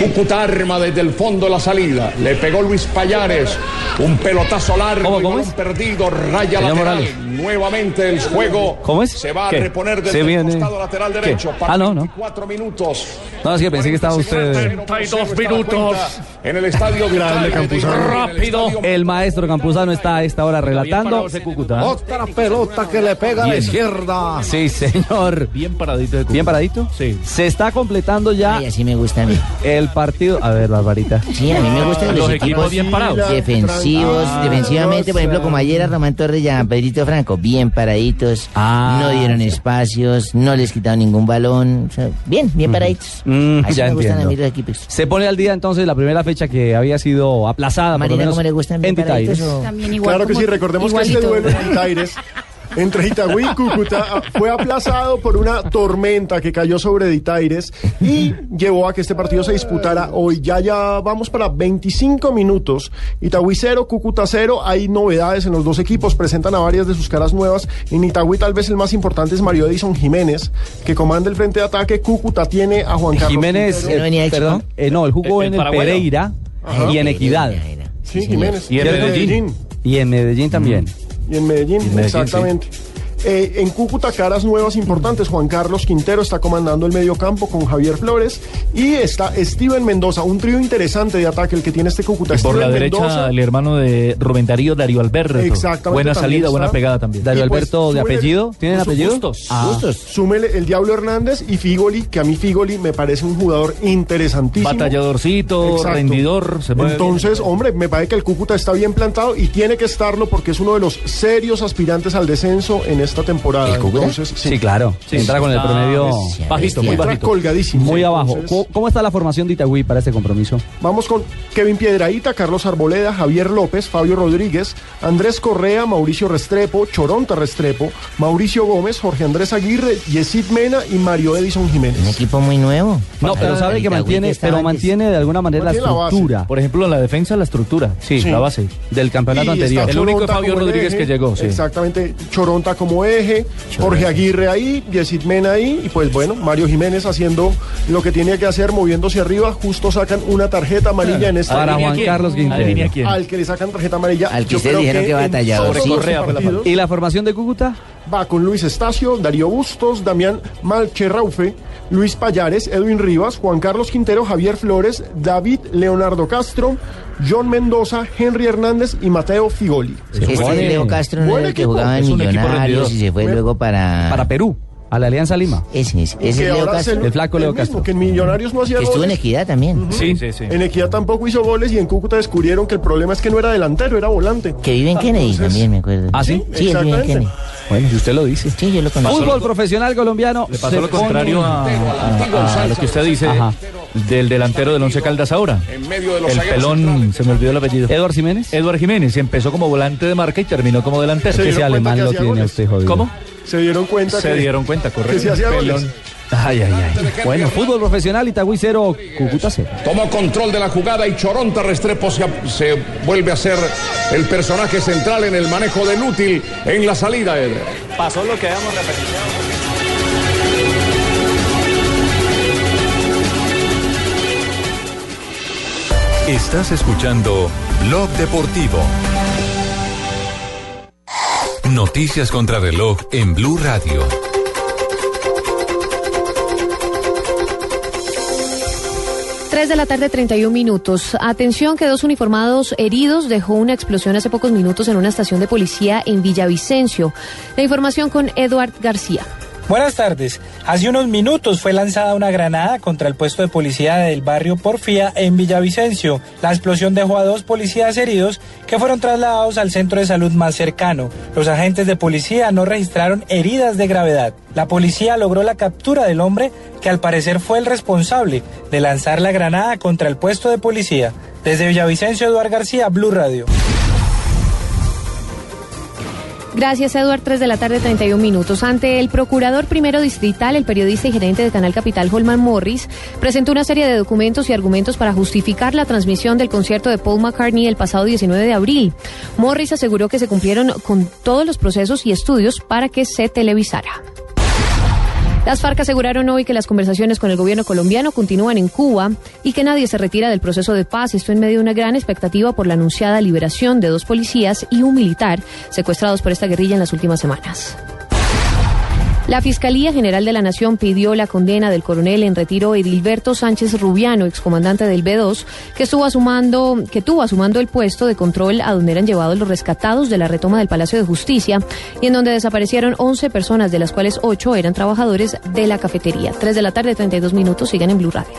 Cúcuta arma desde el fondo la salida. Le pegó Luis Payares. Un pelotazo largo y balón perdido, raya Señor lateral. Morales. Nuevamente el juego ¿Cómo es? se va ¿Qué? a reponer desde Se el viene- costado lateral ¿Qué? derecho. Ah, no, no. Cuatro minutos. No, es que pensé que estaba usted... 32 minutos en el estadio Grande Rápido. El maestro Campuzano está a esta hora relatando. Otra pelota que le pega a la Bien. izquierda. Sí, señor. Bien paradito de ¿Bien paradito? Sí. Se está completando ya Ay, así me gusta a mí. el partido. A ver, Barbarita. Sí, a mí me gustan los, equipos, defensivos, Ah, defensivamente, por ejemplo, como ayer a Román Torres y a Pedrito Franco, bien paraditos, Ah, no dieron espacios, no les quitaron ningún balón, o sea, bien, bien paraditos. Mm, Así ya me gustan a entiendo. mí los equipos. Se pone al día entonces la primera fecha que había sido aplazada. por lo Marina, menos ¿cómo le gustan bien en paraditos o- También igual Claro que sí, recordemos que este igualito. duelo en Titaires entre Itagüí y Cúcuta ah, fue aplazado por una tormenta que cayó sobre Ditaires y llevó a que este partido se disputara hoy. Ya ya vamos para 25 minutos. Itagüí 0, Cúcuta 0. Hay novedades en los dos equipos, presentan a varias de sus caras nuevas. En Itagüí tal vez el más importante es Mario Edison Jiménez, que comanda el frente de ataque. Cúcuta tiene a Juan Carlos Jiménez, eh, perdón, eh, no, él jugó El- en el el. Pereira Ajá. y en Equidad. Sí, Jiménez. Y en Medellín. Y en Medellín también. Y en Medellín, En Medellín, exactamente. Eh, en Cúcuta, caras nuevas importantes. Juan Carlos Quintero está comandando el medio campo con Javier Flores. Y está Steven Mendoza, un trío interesante de ataque el que tiene este Cúcuta. Y por Steven la derecha, Mendoza, el hermano de Rubén Darío, Darío Alberto. Exactamente, Buena salida, está. buena pegada también. Darío pues, Alberto de apellido. ¿Tienen Justo- apellido? Justos. Ah. Súmele el Diablo Hernández y Figoli, que a mí Figoli me parece un jugador interesantísimo. Batalladorcito, Exacto. rendidor. Se bien. Entonces, hombre, me parece que el Cúcuta está bien plantado y tiene que estarlo porque es uno de los serios aspirantes al descenso en esta esta temporada. Entonces, Sí, claro. Entra con el promedio bajito, muy bajito. Colgadísimo. Muy Sí, abajo. entonces- ¿Cómo- ¿Cómo está la formación de Itagüí para este compromiso? Vamos con Kevin Piedraíta, Carlos Arboleda, Javier López, Fabio Rodríguez, Andrés Correa, Mauricio Restrepo, Choronta Restrepo, Mauricio Gómez, Jorge Andrés Aguirre, Yesid Mena y Mario Edison Jiménez. Un equipo muy nuevo. No, pero sabe que mantiene, pero mantiene de alguna manera la Mantiene la base. estructura. Por ejemplo, en la defensa, la estructura. Sí, la base. Del campeonato Y anterior. El único Fabio Rodríguez eje, que llegó, sí. Exactamente, Choronta como eje, Jorge Aguirre ahí, Yesid Mena ahí, y pues bueno, Mario Jiménez haciendo lo que tenía que hacer, moviéndose arriba, justo sacan una tarjeta amarilla en esta Para Juan Carlos Quintero. Al que le sacan tarjeta amarilla. Al que yo ustedes creo dijeron que batallador, todos sí. ¿Y la formación de Cúcuta? Va con Luis Estacio, Darío Bustos, Damián Malcherraufe, Luis Payares, Edwin Rivas, Juan Carlos Quintero, Javier Flores, David Leonardo Castro, John Mendoza, Henry Hernández y Mateo Figoli. Este Leo Castro no era el que jugaba en Es un equipo Millonarios y se fue Bueno. luego para... Para Perú, a la Alianza Lima. Ese es, ese Leo Castro. El flaco Leo mismo, Castro. Que en Millonarios no hacía Que estuvo en. Equidad también. Sí, sí, sí. En Equidad tampoco hizo goles y en Cúcuta descubrieron que el problema es que no era delantero, era volante. Que vive en Kennedy Entonces- también, me acuerdo. ¿Ah, sí? Sí, él vive en Exactamente. Kennedy. Bueno, si usted lo dice. Sí, yo lo conozco. Fútbol profesional colombiano. Le pasó lo contrario a, a- a lo que usted dice Ajá. del delantero del Once Caldas ahora. En medio de los El pelón, se me olvidó el apellido. Edward Jiménez. Edward Jiménez empezó como volante de marca y terminó como delantero. Se Ese alemán lo tiene goles. usted jodido. ¿Cómo? Se dieron cuenta Se que, dieron cuenta, correcto. que se hacía Pelón. goles. Ay, ay, ay. Bueno, fútbol profesional, Itagüí 0, Cúcuta 0. Tomó control de la jugada y Choronta Restrepo se, se vuelve a ser el personaje central en el manejo del útil en la salida. Eder. Pasó lo que habíamos repetido. Estás escuchando Blog Deportivo. Noticias contra reloj en Blue Radio. Tres de la tarde, 31 minutos. Atención que dos uniformados heridos dejó una explosión hace pocos minutos en una estación de policía en Villavicencio. La información con Eduard García. Buenas tardes. Hace unos minutos fue lanzada una granada contra el puesto de policía del barrio Porfía en Villavicencio. La explosión dejó a dos policías heridos que fueron trasladados al centro de salud más cercano. Los agentes de policía no registraron heridas de gravedad. La policía logró la captura del hombre que al parecer fue el responsable de lanzar la granada contra el puesto de policía. Desde Villavicencio, Eduard García, Blue Radio. Gracias, Eduard. Tres de la tarde, 31 minutos. Ante el procurador primero distrital, el periodista y gerente de Canal Capital, Holman Morris, presentó una serie de documentos y argumentos para justificar la transmisión del concierto de Paul McCartney el pasado 19 de abril. Morris aseguró que se cumplieron con todos los procesos y estudios para que se televisara. Las FARC aseguraron hoy que las conversaciones con el gobierno colombiano continúan en Cuba y que nadie se retira del proceso de paz. Esto en medio de una gran expectativa por la anunciada liberación de dos policías y un militar secuestrados por esta guerrilla en las últimas semanas. La Fiscalía General de la Nación pidió la condena del coronel en retiro Edilberto Sánchez Rubiano, excomandante del B2, que estuvo asumando, que tuvo asumando el puesto de control a donde eran llevados los rescatados de la retoma del Palacio de Justicia y en donde desaparecieron 11 personas, de las cuales 8 eran trabajadores de la cafetería. 3 de la tarde, 32 minutos, sigan en Blue Radio.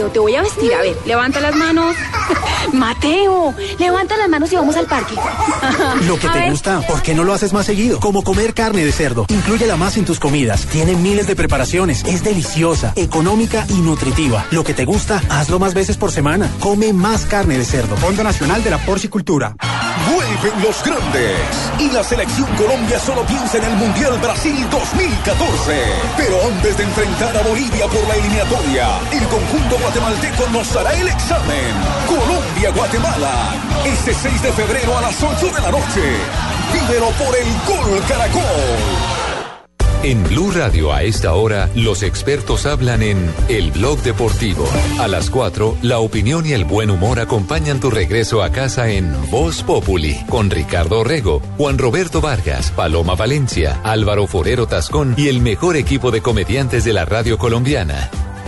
Mateo, te voy a vestir. A ver, levanta las manos. Mateo, levanta las manos y vamos al parque. Lo que A te ver. gusta, ¿por qué no lo haces más seguido? Como comer carne de cerdo. Inclúyela más en tus comidas. Tiene miles de preparaciones. Es deliciosa, económica y nutritiva. Lo que te gusta, hazlo más veces por semana. Come más carne de cerdo. Fondo Nacional de la Porcicultura. Vuelven los grandes. Y la selección Colombia solo piensa en el Mundial Brasil 2014. Pero antes de enfrentar a Bolivia por la eliminatoria, el conjunto guatemalteco nos hará el examen. Colombia-Guatemala. Este 6 de febrero a las 8 de la noche. Vívelo por el Gol Caracol. En Blue Radio a esta hora, los expertos hablan en El Blog Deportivo. A las 4, la opinión y el buen humor acompañan tu regreso a casa en Voz Populi, con Ricardo Rego, Juan Roberto Vargas, Paloma Valencia, Álvaro Forero Tascón y el mejor equipo de comediantes de la radio colombiana.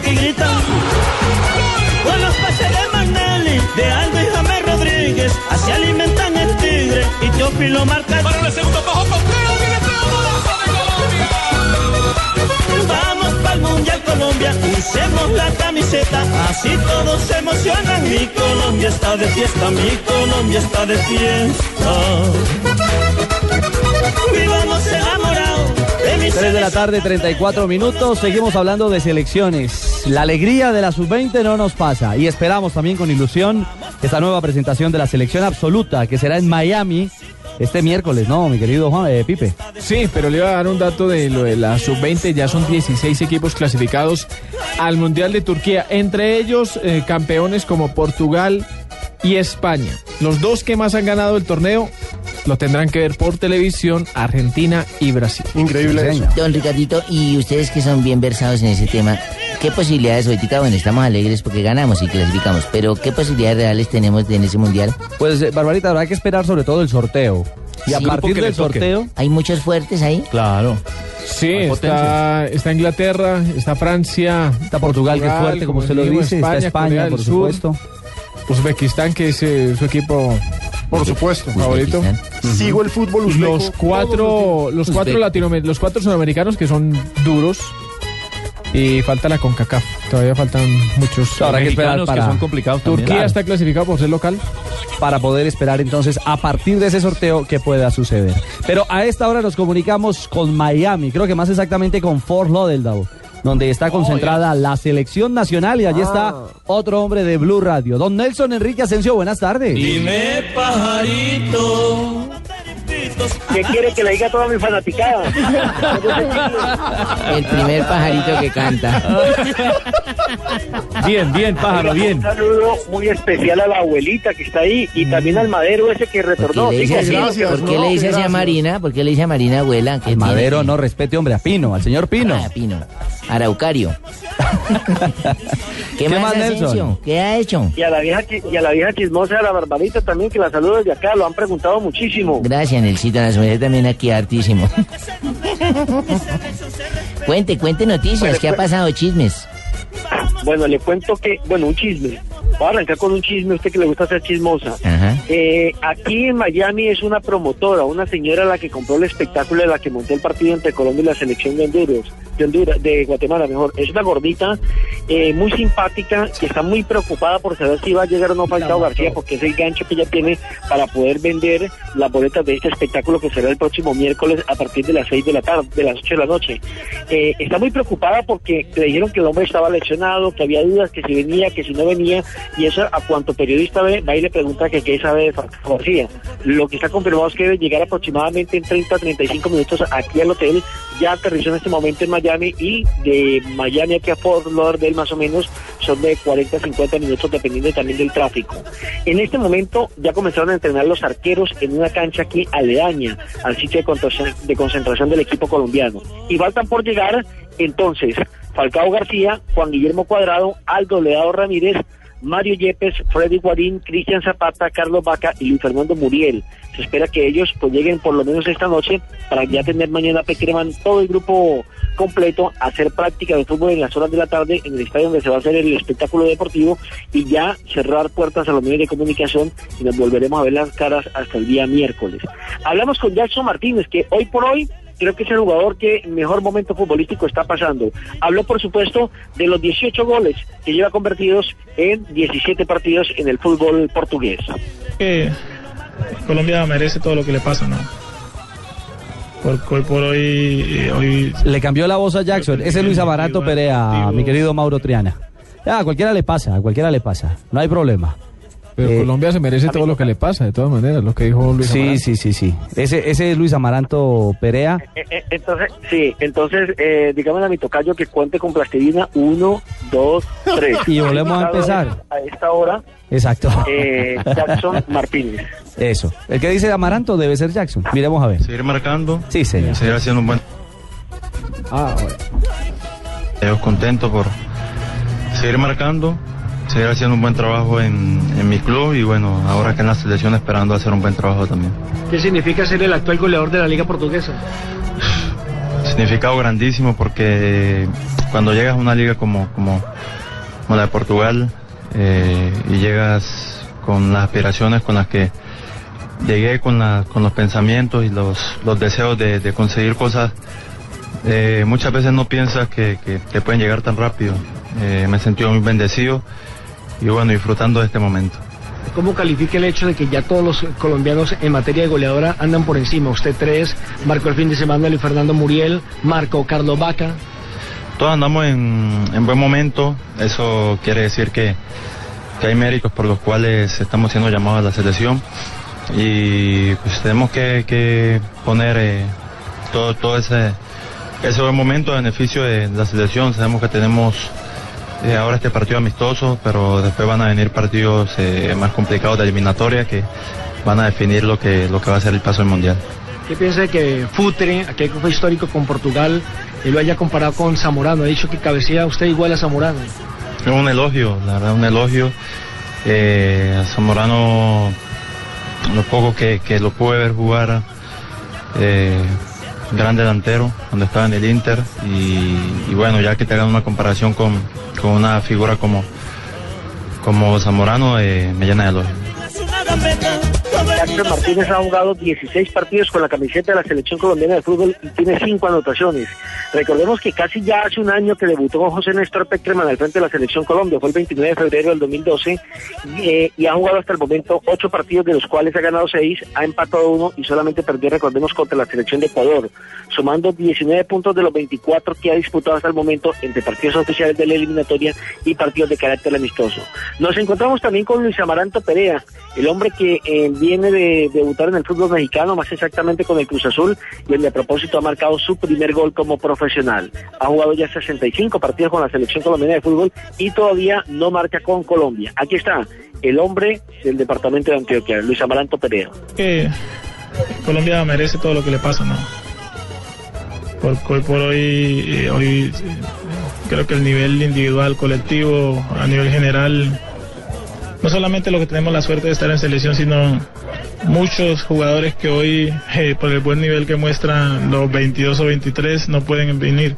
Que grita. Con los pases de Magnelli, de Aldo y James Rodríguez, así alimentan el tigre y Teófilo marca. Para el segundo bajo Vamos para el Mundial Colombia, usemos la camiseta, así todos se emocionan. Mi Colombia está de fiesta, mi Colombia está de fiesta. Vivamos enamorados 3 de la tarde, 34 minutos. Seguimos hablando de selecciones. La alegría de la sub-20 no nos pasa. Y esperamos también con ilusión esta nueva presentación de la selección absoluta que será en Miami este miércoles, ¿no, mi querido Juan, eh, Pipe? Sí, pero le iba a dar un dato de lo de la sub-20. Ya son 16 equipos clasificados al Mundial de Turquía. Entre ellos, eh, campeones como Portugal y España. Los dos que más han ganado el torneo lo tendrán que ver por televisión Argentina y Brasil. Increíble Don Ricardito, y ustedes que son bien versados en ese tema, ¿qué posibilidades ahorita, bueno, estamos alegres porque ganamos y clasificamos, pero qué posibilidades reales tenemos en ese mundial? Pues, eh, Barbarita, habrá que esperar sobre todo el sorteo. Y a partir del sorteo... ¿Hay muchos fuertes ahí? Claro. Sí, está, está Inglaterra, está Francia, está Portugal, que es fuerte, como usted lo dice, está España, Corea por Sur, supuesto. Uzbekistán, que es eh, su equipo Por supuesto. favorito. Sigo el fútbol uzbeco los cuatro, los cuatro latinoamericanos, los cuatro sudamericanos que son duros. Y falta la CONCACAF. Todavía faltan muchos. Habrá que esperar para- que son complicados. Turquía está clasificado por ser local. para poder esperar entonces a partir de ese sorteo que pueda suceder. Pero a esta hora nos comunicamos con Miami, creo que más exactamente con Fort Lauderdale, donde está concentrada la selección nacional y allí está otro hombre de Blue Radio, don Nelson Enrique Asensio, buenas tardes. Dime, pajarito. ¿Qué quiere que le diga a toda mi fanaticada? El primer pajarito que canta. Bien, bien, pájaro, bien. Un saludo muy especial a la abuelita que está ahí y también al madero ese que retornó. ¿Qué le dice Siga, así? siga. ¿Por qué le dice así a Marina? ¿Por qué le dice a Marina abuela? ¿Qué El tiene? madero no respete, hombre, a Pino, al señor Pino. Ah, Pino. Araucario. ¿Qué, ¿Qué más? Nelson? ¿Qué ha hecho? Y a la vieja y a la vieja chismosa de la barbarita también que la saludo desde acá, lo han preguntado muchísimo. Gracias, Nelsito. Suerte también aquí hartísimo. cuente, cuente noticias. ¿Qué ha pasado? Chismes. Bueno, le cuento que, bueno, un chisme. Voy a arrancar con un chisme, a usted que le gusta ser chismosa. Ajá. Eh, aquí en Miami es una promotora, una señora la que compró el espectáculo de la que montó el partido entre Colombia y la selección de Honduras, de Honduras, de Guatemala, mejor. Es una gordita, eh, muy simpática, que está muy preocupada por saber si va a llegar o no Falcao García, porque es el gancho que ella tiene para poder vender las boletas de este espectáculo que será el próximo miércoles a partir de las 6 de la tarde, de las 8 de la noche. Eh, está muy preocupada porque le dijeron que el hombre estaba lesionado, que había dudas, que si venía, que si no venía, y eso a cuanto periodista ve, va y le pregunta que qué sabe de García. Lo que está confirmado es que debe llegar aproximadamente en 30 a 35 minutos aquí al hotel, ya aterrizó en este momento en Miami y de Miami aquí a Fort Lauderdale más o menos son de 40 a 50 minutos dependiendo también del tráfico. En este momento ya comenzaron a entrenar los arqueros en una cancha aquí aledaña al sitio de concentración del equipo colombiano. Y faltan por llegar entonces Falcao García, Juan Guillermo Cuadrado, Aldo Leado Ramírez, Mario Yepes, Freddy Guarín, Cristian Zapata, Carlos Vaca y Luis Fernando Muriel. Se espera que ellos pues lleguen por lo menos esta noche para ya tener mañana Pequereman todo el grupo completo a hacer práctica de fútbol en las horas de la tarde en el estadio donde se va a hacer el espectáculo deportivo y ya cerrar puertas a los medios de comunicación y nos volveremos a ver las caras hasta el día miércoles. Hablamos con Jackson Martínez que hoy por hoy creo que es el jugador que mejor momento futbolístico está pasando. Habló, por supuesto, de los 18 goles que lleva convertidos en 17 partidos en el fútbol portugués. Colombia merece todo lo que le pasa, ¿no? Por, hoy por hoy, eh, hoy Le cambió la voz a Jackson. Ese es Luis Amaranto Perea, mi querido Mauro Triana. Ya, a cualquiera le pasa, a cualquiera le pasa. No hay problema. Pero Eh, Colombia se merece todo lo que le pasa, de todas maneras, lo que dijo Luis Sí, Amaranto. sí, sí, sí. Ese, ese es Luis Amaranto Perea. Eh, eh, Entonces, sí, entonces, eh, dígame a mi tocayo que cuente con plastilina. Uno, dos, tres. Y volvemos a empezar. A esta hora, Exacto. eh, Jackson Martínez. Eso. El que dice Amaranto debe ser Jackson. Miremos a ver. Seguir marcando. Sí, señor. Seguir haciendo un buen. Ah, Yo contento por seguir marcando, seguir haciendo un buen trabajo en, en mi club y bueno, ahora que en la selección esperando hacer un buen trabajo también. ¿Qué significa ser el actual goleador de la Liga Portuguesa? Significado grandísimo porque cuando llegas a una liga como, como, como la de Portugal eh, y llegas con las aspiraciones con las que llegué, con, la- con los pensamientos y los, los deseos de, de conseguir cosas, eh, muchas veces no piensas que, que te pueden llegar tan rápido. Eh, me he sentido muy bendecido y bueno, disfrutando de este momento. ¿Cómo califica el hecho de que ya todos los colombianos en materia de goleadora andan por encima? Usted tres, marcó el fin de semana Luis Fernando Muriel, marcó Carlos Vaca. Todos andamos en, en buen momento, eso quiere decir que, que hay méritos por los cuales estamos siendo llamados a la selección y pues tenemos que, que poner eh, todo, todo ese, ese buen momento a beneficio de la selección. Sabemos que tenemos eh, ahora este partido amistoso, pero después van a venir partidos eh, más complicados de eliminatoria que van a definir lo que, lo que va a ser el paso del Mundial. ¿Qué piensa de que Futre, aquel que fue histórico con Portugal, eh, lo haya comparado con Zamorano? Ha dicho que cabecea usted igual a Zamorano. Es un elogio, la verdad, un elogio. Eh, a Zamorano, lo poco que, que lo pude ver jugar, gran delantero cuando estaba en el Inter. Y, bueno, ya que te hagan una comparación con, con una figura como, como Zamorano, eh, me llena de elogio. Jackson Martínez ha jugado 16 partidos con la camiseta de la selección colombiana de fútbol y tiene 5 anotaciones. Recordemos que casi ya hace un año que debutó José Néstor Peckerman al frente de la selección Colombia, fue el 29 de febrero del 2012 y, eh, y ha jugado hasta el momento 8 partidos de los cuales ha ganado 6, ha empatado uno y solamente perdió, recordemos, contra la selección de Ecuador, sumando 19 puntos de los 24 que ha disputado hasta el momento entre partidos oficiales de la eliminatoria y partidos de carácter amistoso. Nos encontramos también con Luis Amaranto Perea, el hombre que eh, viene de debutar en el fútbol mexicano, más exactamente con el Cruz Azul, y donde a propósito ha marcado su primer gol como profesional. Ha jugado ya 65 partidos con la selección colombiana de fútbol y todavía no marca con Colombia. Aquí está el hombre del departamento de Antioquia, Luis Amaranto Perea. que Colombia merece todo lo que le pasa, ¿no? Por, hoy por hoy, eh, eh, creo que el nivel individual, colectivo, a nivel general, no solamente los que tenemos la suerte de estar en selección, sino muchos jugadores que hoy, eh, por el buen nivel que muestran los 22 o 23, no pueden venir,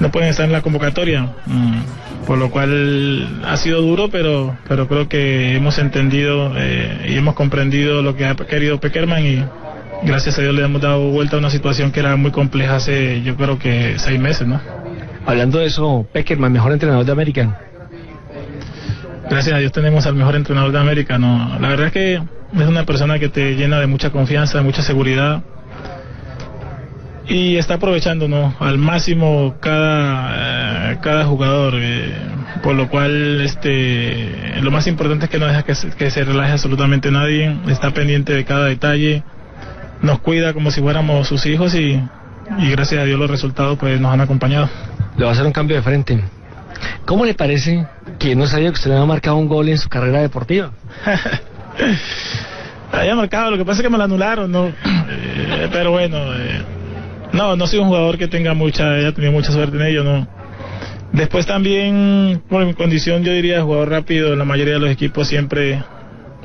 no pueden estar en la convocatoria. Mm, Por lo cual ha sido duro, pero, pero creo que hemos entendido eh, y hemos comprendido lo que ha querido Peckerman y gracias a Dios le hemos dado vuelta a una situación que era muy compleja hace yo creo que seis meses, ¿no? Hablando de eso, Peckerman, mejor entrenador de América. Gracias a Dios tenemos al mejor entrenador de América. No, la verdad es que es una persona que te llena de mucha confianza, de mucha seguridad y está aprovechando ¿no? al máximo cada, eh, cada jugador. eh, por lo cual este, lo más importante es que no deja que se, que se relaje absolutamente nadie, está pendiente de cada detalle, nos cuida como si fuéramos sus hijos y, y gracias a Dios los resultados pues nos han acompañado. Le va a hacer un cambio de frente. ¿Cómo le parece que no sabía que usted había marcado un gol en su carrera deportiva? Había marcado, lo que pasa es que me lo anularon, ¿no? Eh, pero bueno, eh, no, no soy un jugador que tenga mucha, haya tenido mucha suerte en ello, no. Después también, por mi condición, yo diría jugador rápido, la mayoría de los equipos siempre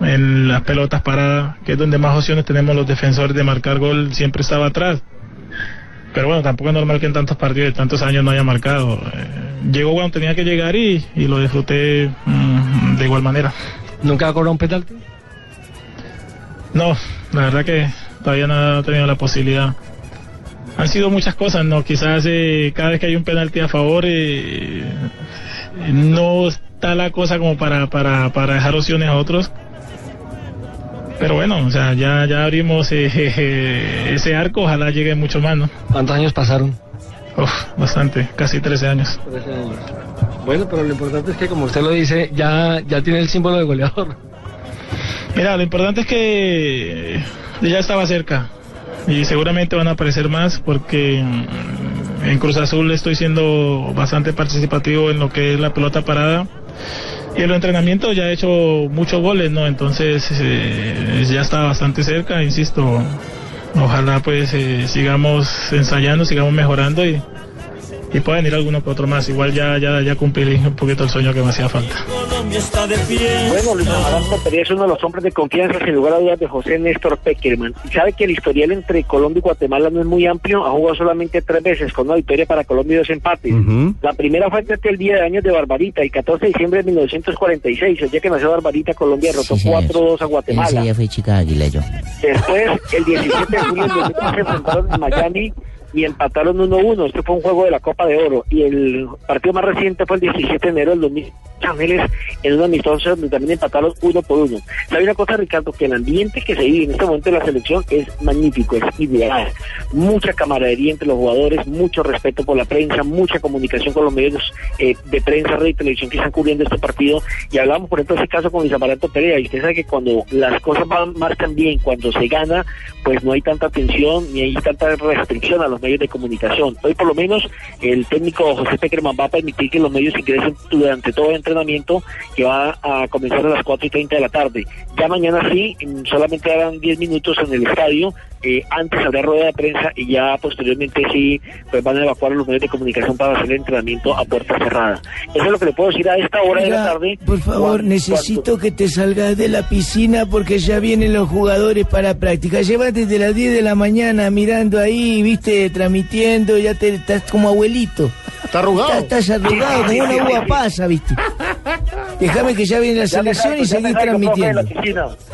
en las pelotas paradas, que es donde más opciones tenemos los defensores de marcar gol, siempre estaba atrás. Pero bueno, tampoco es normal que en tantos partidos de tantos años no haya marcado. Eh, llegó cuando tenía que llegar y, y lo disfruté mm, de igual manera. ¿Nunca ha cobrado un penalti? No, la verdad que todavía no he tenido la posibilidad. Han sido muchas cosas, ¿no? Quizás eh, cada vez que hay un penalti a favor, eh, no está la cosa como para, para, para dejar opciones a otros. Pero bueno, o sea, ya, ya abrimos eh, ese arco, ojalá llegue mucho más, ¿no? ¿Cuántos años pasaron? Uf, bastante, casi 13 años. Bueno, pero lo importante es que, como usted lo dice, ya, ya tiene el símbolo de goleador. Mira, lo importante es que ya estaba cerca y seguramente van a aparecer más porque mm, en Cruz Azul estoy siendo bastante participativo en lo que es la pelota parada y en los entrenamientos ya he hecho muchos goles, ¿no? Entonces eh, ya está bastante cerca, insisto. Ojalá pues eh, sigamos ensayando, sigamos mejorando y, y pueden ir alguno que otro más. Igual ya, ya, ya cumplí un poquito el sueño que me hacía falta. Bueno, Luis Amaranto Perea es uno de los hombres de confianza, sin lugar a dudas, de José Néstor Peckerman. Y sabe que el historial entre Colombia y Guatemala no es muy amplio, ha jugado solamente tres veces, con una victoria para Colombia y dos empates. La primera fue ante el Día de Años de Barbarita, el 14 de diciembre de 1946, el día que nació Barbarita, Colombia derrotó Sí, señor. 4-2 a Ese Guatemala. día fue chica águila yo. Después, el 17 de julio del 2003 se enfrentaron en Miami y empataron 1-1. Este fue un juego de la Copa de Oro. Y el partido más reciente fue el 17 de enero del 2000 Ángeles en una amistosa donde también empataron uno por uno. ¿Sabe una cosa, Ricardo? Que el ambiente que se vive en este momento de la selección es magnífico, es ideal. Mucha camaradería entre los jugadores, mucho respeto por la prensa, mucha comunicación con los medios eh, de prensa, radio y televisión que están cubriendo este partido. Y hablamos, por ejemplo, de ese caso con Luis Amaranto Perea. Y usted sabe que cuando las cosas van, marcan bien, cuando se gana, pues no hay tanta tensión ni hay tanta restricción a los medios de comunicación. Hoy, por lo menos, el técnico José Peckerman va a permitir que los medios ingresen durante todo el entrenamiento que va a comenzar a las 4 y 30 de la tarde. Ya mañana sí, solamente harán 10 minutos en el estadio. Eh, antes habrá rueda de prensa y ya posteriormente sí pues van a evacuar a los medios de comunicación para hacer el entrenamiento a puerta cerrada. Eso es lo que le puedo decir a esta hora de la tarde. Por favor, Cuando- necesito que te salgas de la piscina porque ya vienen los jugadores para práctica. Llevas desde las 10 de la mañana mirando ahí, viste, transmitiendo, ya te estás como abuelito. Está arrugado. Estás, arrugado, como una uva pasa, viste. Déjame que ya viene la selección y de transmitiendo.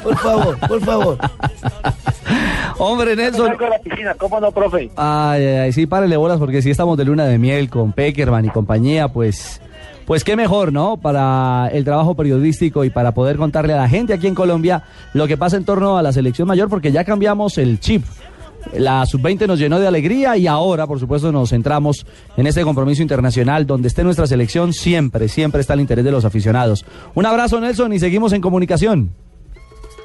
Por favor, por favor. Hombre, Nelson. de la piscina, ¿cómo no, profe? Ay, ay, ay, sí, párele bolas porque si estamos de luna de miel con Peckerman y compañía, pues, pues qué mejor, ¿no? Para el trabajo periodístico y para poder contarle a la gente aquí en Colombia lo que pasa en torno a la selección mayor, porque ya cambiamos el chip. La sub-20 nos llenó de alegría y ahora, por supuesto, nos centramos en este compromiso internacional donde esté nuestra selección, siempre, siempre está el interés de los aficionados. Un abrazo, Nelson, y seguimos en comunicación.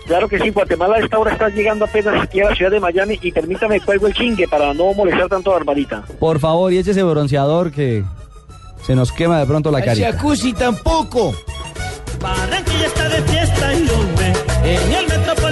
Claro que sí, Guatemala a esta hora está llegando apenas aquí a la ciudad de Miami y permítame cuelgo el chingue para no molestar tanto a Barbarita. Por favor, y échese bronceador que se nos quema de pronto la El carita. jacuzzi tampoco. Barranquilla está de fiesta y en el metropolitano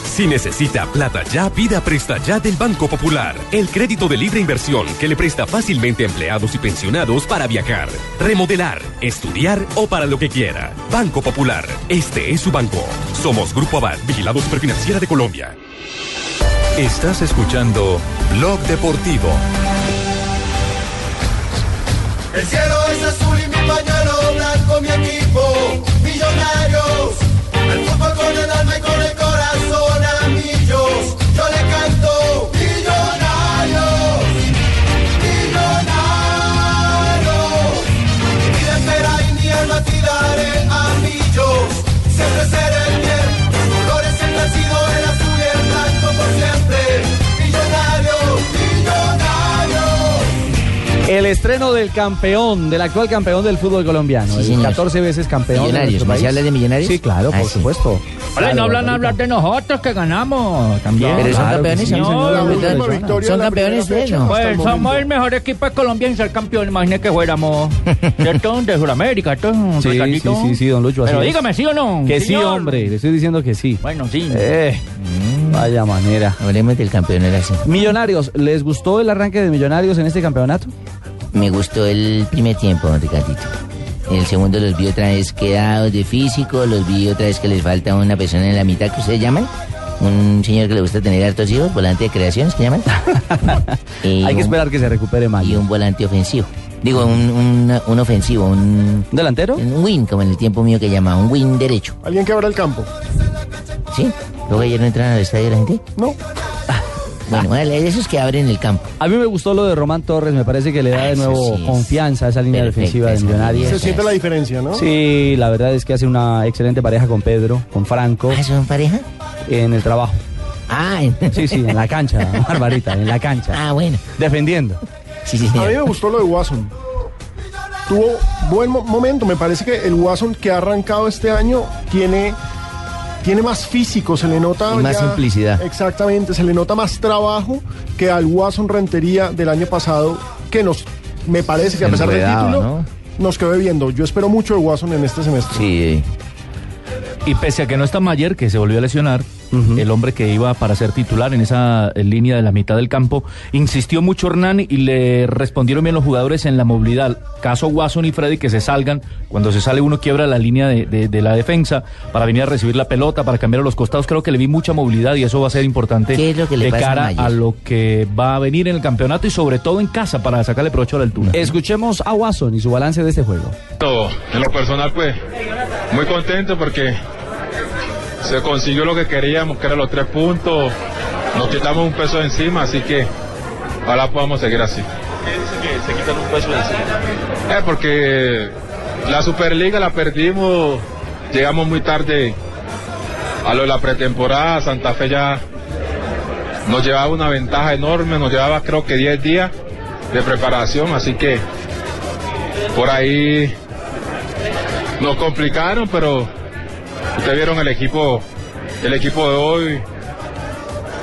Si necesita plata ya, pida Presta Ya del Banco Popular. El crédito de libre inversión que le presta fácilmente a empleados y pensionados para viajar, remodelar, estudiar o para lo que quiera. Banco Popular. Este es su banco. Somos Grupo Abad, Vigilado Superfinanciera de Colombia. Estás escuchando Blog Deportivo. El cielo es azul a millos. Siempre seré estreno del campeón, del actual campeón del fútbol colombiano, el señor. 14 veces campeón. de Millonarios, nuestro ¿me habla de Millonarios? Sí, claro, Ah, por sí. supuesto. Hola, y no hablan Claro, hablar de nosotros que ganamos también. Pero son Claro campeones, sí, ¿no? Son de campeones de no. Pues somos el mejor equipo de Colombia en ser campeón. Imagínate que fuéramos ¿cierto? de Sudamérica. ¿cierto, Sí, sí, Ricardito? sí, sí, don Lucho. así Pero es. dígame, ¿sí o no? Que sí, hombre, le estoy diciendo que sí. Bueno, sí. Eh, vaya manera. Hablemos del campeón ahora sí. Millonarios, ¿les gustó el arranque de Millonarios en este campeonato? Me gustó el primer tiempo, Ricardito. En el segundo los vi otra vez quedados de físico, los vi otra vez que les falta una persona en la mitad que ustedes llaman. Un señor que le gusta tener hartos hijos, volante de creaciones, ¿qué llaman? Y Hay que esperar que se recupere Y Mayo. un volante ofensivo. Digo, un, un, un ofensivo, un... ¿Delantero? Un win, como en el tiempo mío que llamaba, un win derecho. Alguien que abra el campo. ¿Sí? ¿Luego ayer no entraron al estadio la gente? No. Bueno, bueno, esos que abren el campo. A mí me gustó lo de Román Torres, me parece que le da de Eso nuevo sí confianza a esa línea defensiva de Millonarios. Se siente la diferencia, ¿no? Sí, la verdad es que hace una excelente pareja con Pedro, con Franco. ¿Ah, son pareja? En el trabajo. Ah, Sí, sí, en la cancha, Barbarita, en la cancha. Ah, bueno. Defendiendo. A mí me gustó lo de Watson. Tuvo buen mo- momento. Me parece que el Watson que ha arrancado este año tiene, tiene más físico, se le nota. Y más simplicidad. Exactamente, se le nota más trabajo que al Watson Rentería del año pasado, que nos, me parece que a pesar del título, ¿no? nos quedó viendo. Yo espero mucho de Watson en este semestre. Sí. Y pese a que no está Mayer, que se volvió a lesionar, el hombre que iba para ser titular en esa eh, línea de la mitad del campo, insistió mucho Hernán y le respondieron bien los jugadores en la movilidad. Caso Watson y Freddy que se salgan, cuando se sale uno quiebra la línea de, de- de la defensa para venir a recibir la pelota, para cambiar a los costados. Creo que le vi mucha movilidad y eso va a ser importante ¿Qué es lo que le de a cara Mayer? a lo que va a venir en el campeonato y sobre todo en casa para sacarle provecho a la altura. Escuchemos a Watson y su balance de este juego. Todo. En lo personal, pues, muy contento porque se consiguió lo que queríamos, que eran los tres puntos. Nos quitamos un peso encima, así que ojalá podamos seguir así. se quitan un peso encima. Eh, porque la Superliga la perdimos, llegamos muy tarde a lo de la pretemporada, Santa Fe ya nos llevaba una ventaja enorme, nos llevaba creo que 10 días de preparación, así que por ahí nos complicaron, pero ustedes vieron el equipo, el equipo de hoy,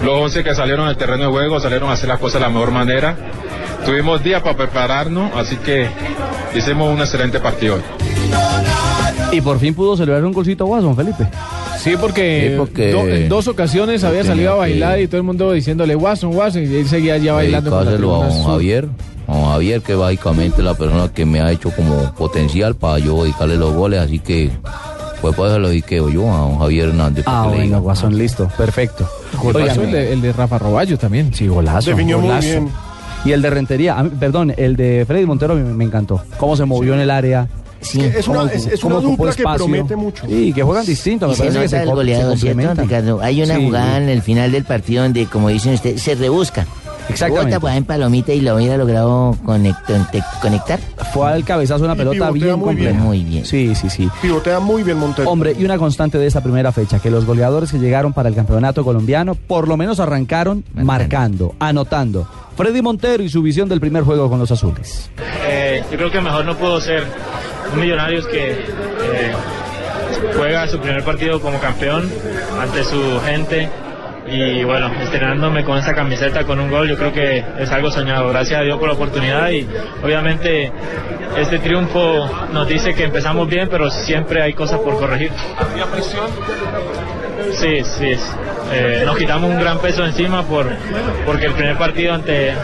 los 11 que salieron al terreno de juego salieron a hacer las cosas de la mejor manera. Tuvimos días para prepararnos, así que hicimos un excelente partido hoy. Y por fin pudo celebrar un golcito a Watson, Felipe. Sí, porque, Sí, porque- do- en dos ocasiones había salido a que- bailar y todo el mundo diciéndole Watson, Watson, y él seguía ya bailando. con la a. Javier, a don Javier, que básicamente es la persona que me ha hecho como potencial para yo dedicarle los goles, así que pues lo dediqué yo a don Javier Hernández. Ah, que bueno, diga. Watson, listo, perfecto. Golazo el de, el de Rafa Roballo también. Sí, golazo. Definió muy golazo. bien. Y el de Rentería, mí- perdón, el de Freddy Montero me, me encantó. Cómo se movió en el área. Sí, es una- cómo- es- es una ocupó dupla que espacio. promete mucho. Sí, que juegan distinto. Y Me se parece que se, el goleador, ¿cierto. Ricardo? Hay una Sí. jugada en el final del partido donde, como dicen ustedes, se rebusca. Exactamente. Bota pues, en palomita y lo hubiera logrado conectar. Fue al cabezazo una Y pelota bien muy completa. bien. Muy bien. Sí, sí, sí. Pivotea muy bien Montero. Hombre, y una constante de esta primera fecha, que los goleadores que llegaron para el campeonato colombiano por lo menos arrancaron marcando, anotando. Freddy Montero y su visión del primer juego con los azules. Eh, yo creo que mejor no puedo ser un Millonarios que eh, juega su primer partido como campeón ante su gente y bueno, estrenándome con esa camiseta con un gol, yo creo que es algo soñado. Gracias a Dios por la oportunidad y obviamente este triunfo nos dice que empezamos bien, pero siempre hay cosas por corregir. ¿Había presión? Sí, sí. Eh, nos quitamos un gran peso encima por porque el primer partido ante eh,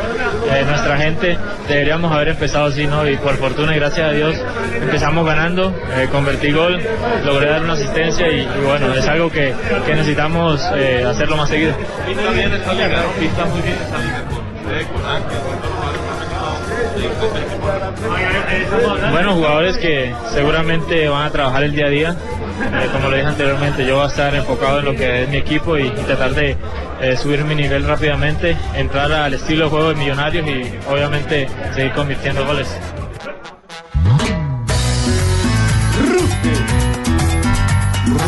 nuestra gente deberíamos haber empezado así, ¿no? Y por fortuna y gracias a Dios empezamos ganando, eh, convertí gol, logré dar una asistencia y, y bueno, es algo que, que necesitamos eh, hacerlo más seguido. Pinta bien esta liga, ¿no? Pinta muy bien esta liga con usted, con Ángel, con todos los jugadores. Bueno, jugadores que seguramente van a trabajar el día a día. Eh, como lo dije anteriormente, yo voy a estar enfocado en lo que es mi equipo y, y tratar de eh, subir mi nivel rápidamente, entrar al estilo de juego de Millonarios y obviamente seguir convirtiendo goles.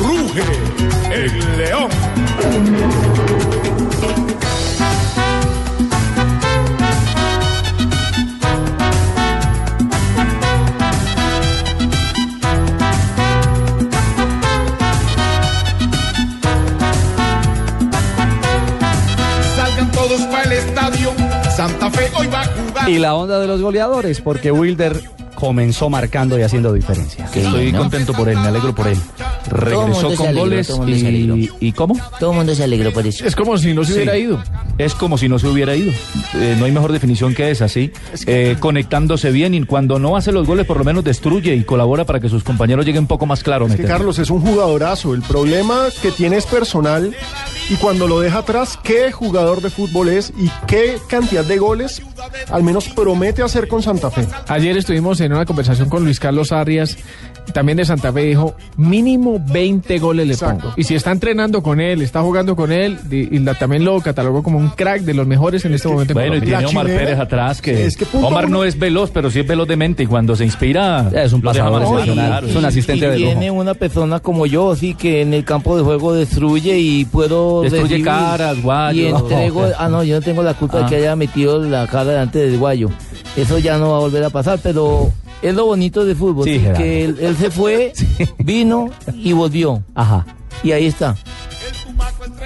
Ruge el león. Y la onda de los goleadores, porque Wilder comenzó marcando y haciendo diferencia. Estoy contento por él, me alegro por él. Regresó con alegró, goles y, y ¿cómo? Todo el mundo se alegró por eso. Es como si no se Sí. hubiera ido. Es como si no se hubiera ido. Eh, no hay mejor definición que esa, ¿sí? Eh, conectándose bien y cuando no hace los goles por lo menos destruye y colabora para que sus compañeros lleguen un poco más claro. Es que. Carlos es un jugadorazo. El problema que tiene es personal y cuando lo deja atrás, qué jugador de fútbol es y qué cantidad de goles al menos promete hacer con Santa Fe. Ayer estuvimos en una conversación con Luis Carlos Arias, también de Santa Fe, dijo, mínimo 20 goles le pongo. Y si está entrenando con él, está jugando con él, y, y la- también lo catalogó como un crack de los mejores en este momento en Bueno, y tiene Omar Pérez atrás, que, Es que punto Omar uno- no es veloz, pero sí es veloz de mente, y cuando se inspira... Es un pasador excepcional. claro. Es un asistente y de viene una persona como yo, sí, que en el campo de juego destruye y puedo Destruye caras, guayos. Y entrego, ah, no, yo no tengo la culpa de Ah. que haya metido la cara delante del guayo. Eso ya no va a volver a pasar, pero es lo bonito del fútbol, Sí, que él, él se fue, vino y volvió. Ajá. Y ahí está.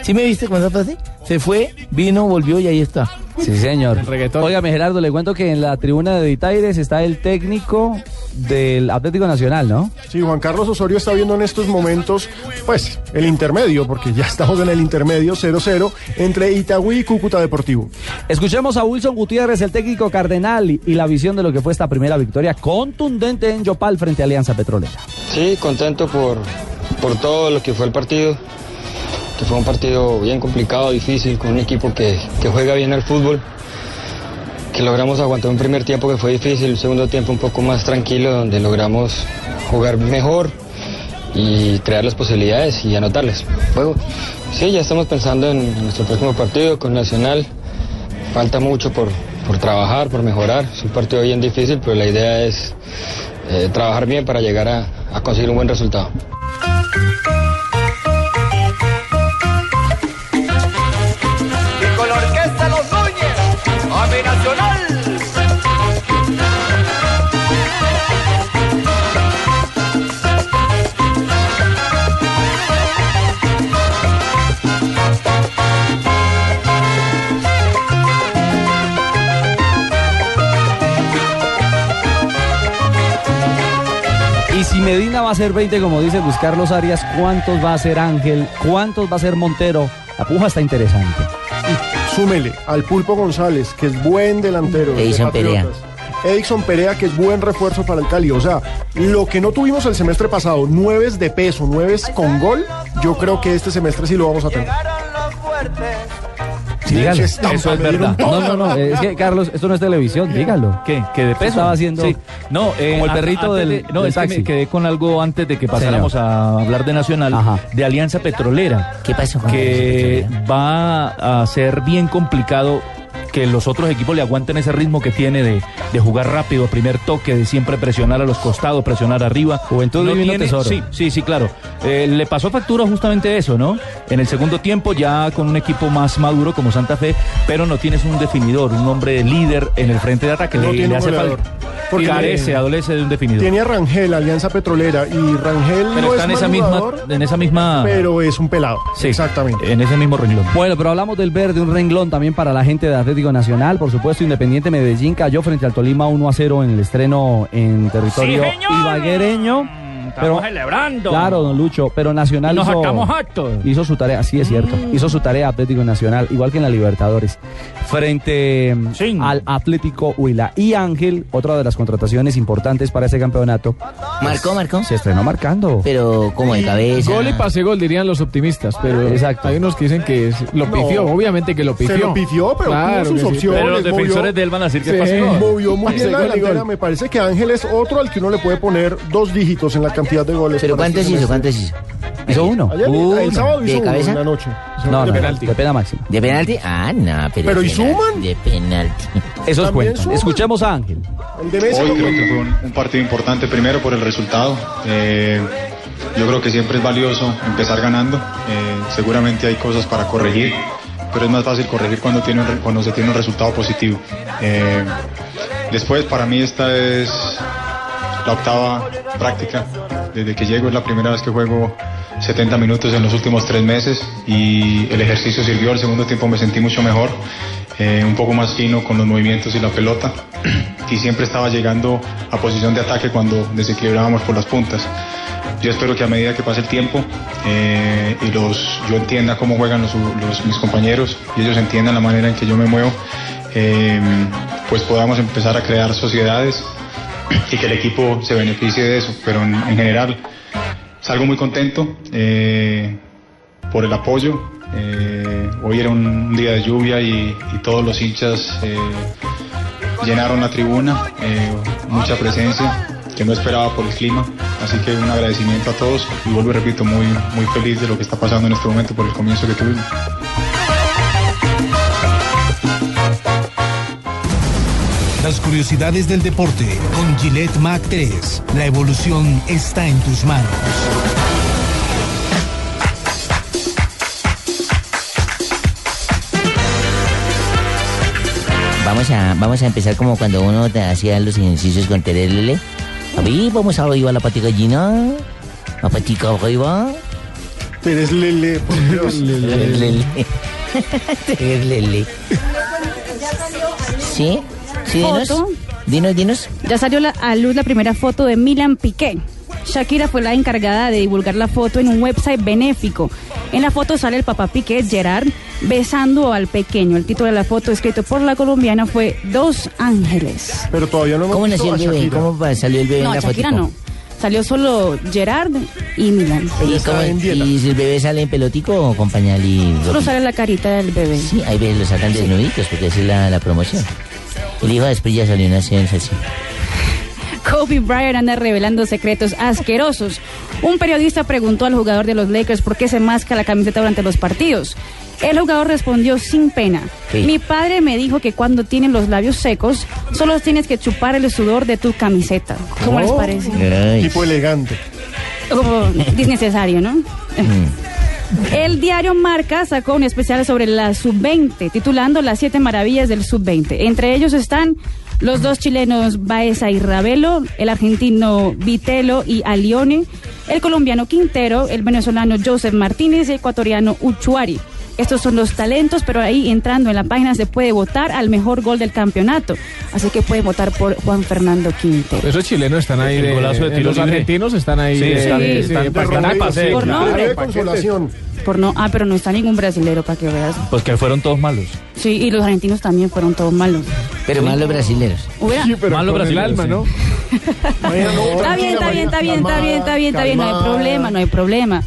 ¿Sí me viste con esa frase? Se fue, vino, volvió y ahí está. Sí, señor. Óigame, Gerardo, le cuento que en la tribuna de Ditaires está el técnico del Atlético Nacional, ¿no? Sí, Juan Carlos Osorio está viendo en estos momentos, pues, el intermedio, porque ya estamos en el intermedio 0-0 entre Itagüí y Cúcuta Deportivo. Escuchemos a Wilson Gutiérrez, el técnico cardenal, y, la visión de lo que fue esta primera victoria contundente en Yopal frente a Alianza Petrolera. Sí, contento por, por todo lo que fue el partido, que fue un partido bien complicado, difícil, con un equipo que, que juega bien al fútbol, que logramos aguantar un primer tiempo que fue difícil, un segundo tiempo un poco más tranquilo, donde logramos jugar mejor y crear las posibilidades y anotarles. Juego. Sí, ya estamos pensando en nuestro próximo partido con Nacional. Falta mucho por, por trabajar, por mejorar. Es un partido bien difícil, pero la idea es eh, trabajar bien para llegar a, a conseguir un buen resultado. Si Medina va a ser 20, como dice Luis Carlos Arias, ¿cuántos va a ser Ángel? ¿Cuántos va a ser Montero? La puja está interesante. Súmele al Pulpo González, que es buen delantero. de Edison Patriotas. Perea. Edison Perea, que es buen refuerzo para el Cali. O sea, lo que no tuvimos el semestre pasado, nueves de peso, nueves con gol, yo creo que este semestre sí lo vamos a tener. Dígalo. Eso es verdad. No, no, no, es que Carlos, esto no es televisión, dígalo. ¿Qué? ¿Que de peso? Estaba haciendo Sí. No, eh, como el a- perrito del, de- No, del es que taxi. me quedé con algo antes de que pasáramos a hablar de Nacional, de Alianza Petrolera. ¿Qué pasó con Que va a ser bien complicado que los otros equipos le aguanten ese ritmo que tiene de, de jugar rápido, primer toque, de siempre presionar a los costados, presionar arriba. Juventud divino tesoro. Sí, sí, sí, claro. Eh, le pasó factura justamente eso, ¿no? En el segundo tiempo ya con un equipo más maduro como Santa Fe, pero no tienes un definidor, un hombre líder en el frente de ataque. No le, tiene le hace goleador. falta. Porque carece, le- adolece de un definidor. Tiene a Rangel, Alianza Petrolera, y Rangel pero no está es en esa misma, en esa misma. pero es un pelado. Sí, Exactamente. En ese mismo renglón. Bueno, pero hablamos del verde, un renglón también para la gente de Atlético Nacional. Por supuesto, Independiente Medellín cayó frente al Tolima 1 a 0 en el estreno en territorio Sí, ibaguereño. Estamos celebrando. Claro, don Lucho, pero Nacional Y nos hizo, sacamos actos. hizo su tarea, sí es cierto, hizo su tarea Atlético Nacional, igual que en la Libertadores, frente mm, al Atlético Huila. Y Ángel, otra de las contrataciones importantes para ese campeonato. ¿Marcó, marcó? Se estrenó marcando. Pero como de cabeza. Gol y pase gol dirían los optimistas, pero Exacto. hay unos que dicen que es- lo No. pifió, obviamente que lo pifió. Se lo pifió, pero Claro tuvo sus opciones. Pero los movió- defensores de él van a decir que Sí. pasivo. Movió muy bien la delantera. Me parece que Ángel es otro al que uno le puede poner dos dígitos en la cantidad de goles. ¿Pero cuántos este hizo? ¿Cuántos hizo? Hizo uno. Ayer, Uno. el sábado ¿De hizo uno cabeza? en la noche. No, no, de no, penalti. de pena máxima. ¿De penalti? Ah, no, pero. Pero de ¿y penal- suman? De penalti. Esos También cuentan. suman. Escuchemos a Ángel. El de Messi Hoy creo que fue un, un partido importante primero por el resultado. Eh, yo creo que siempre es valioso empezar ganando. Eh, seguramente hay cosas para corregir, pero es más fácil corregir cuando, tiene un re- cuando se tiene un resultado positivo. Eh, después, para mí esta es la octava práctica. Desde que llego es la primera vez que juego 70 minutos en los últimos tres meses y el ejercicio sirvió. El segundo tiempo me sentí mucho mejor, eh, un poco más fino con los movimientos y la pelota y siempre estaba llegando a posición de ataque cuando desequilibrábamos por las puntas. Yo espero que a medida que pase el tiempo eh, y los, yo entienda cómo juegan los, mis compañeros y ellos entiendan la manera en que yo me muevo, eh, pues podamos empezar a crear sociedades y que el equipo se beneficie de eso. Pero en, en general salgo muy contento eh, por el apoyo. Eh, hoy era un día de lluvia y, todos los hinchas eh, llenaron la tribuna, mucha presencia que no esperaba por el clima. Así que un agradecimiento a todos y vuelvo y repito, muy, muy feliz de lo que está pasando en este momento por el comienzo que tuvimos. Las curiosidades del deporte con Gillette Mac 3. La evolución está en tus manos. Vamos a, vamos a empezar como cuando uno te hacía los ejercicios con Terelele. A ver, vamos arriba a la patica gallina. La patica arriba. Pérez Lele, por Dios. Terelele. Terelele. ¿Sí? ¿Sí, dinos? Foto. Dinos, dinos. Ya salió la- a luz la primera foto de Milan Piqué. Shakira fue la encargada de divulgar la foto en un website benéfico. En la foto sale el papá Piqué, Gerard, besando al pequeño. El título de la foto escrito por la colombiana fue Dos Ángeles. Pero todavía no hemos ¿Cómo nació el bebé? ¿Cómo salió el bebé No, en la foto? Shakira no. Salió solo Gerard y Milan. ¿Y, cómo- y si el bebé sale en pelotico o con pañal y Solo sale la carita del bebé. Sí, ahí ves, lo sacan desnuditos porque esa es la, la promoción. El hijo después ya salió una sensación. Kobe Bryant anda revelando secretos asquerosos. Un periodista preguntó al jugador de los Lakers por qué se masca la camiseta durante los partidos. El jugador respondió sin pena. Sí. Mi padre me dijo que cuando tienen los labios secos, solo tienes que chupar el sudor de tu camiseta. ¿Cómo les Oh, parece? Tipo elegante. Como innecesario, ¿no? El diario Marca sacó un especial sobre la sub-20, titulando Las siete maravillas del sub-20. Entre ellos están los dos chilenos Baeza y Ravelo, el argentino Vitelo y Alione, el colombiano Quintero, el venezolano Joseph Martínez y el ecuatoriano Uchuari. Estos son los talentos, pero ahí entrando en la página se puede votar al mejor gol del campeonato. Así que puede votar por Juan Fernando Quintero. Esos chilenos están ahí. El de- golazo de eh, tiro los libre. argentinos están ahí. Sí, de- están- sí, están- sí, están están de ahí, paseo. sí, Por nombre. consolación. Por no, ah, pero no está ningún brasilero para que veas. Pues que fueron todos malos. Sí, y los argentinos también fueron todos malos. Pero más los brasileros. Hubiera- Malos Con el brasileños, alma, sí. ¿no? Está bien, está bien, está bien, está bien, está bien, está bien, no hay problema, no hay problema.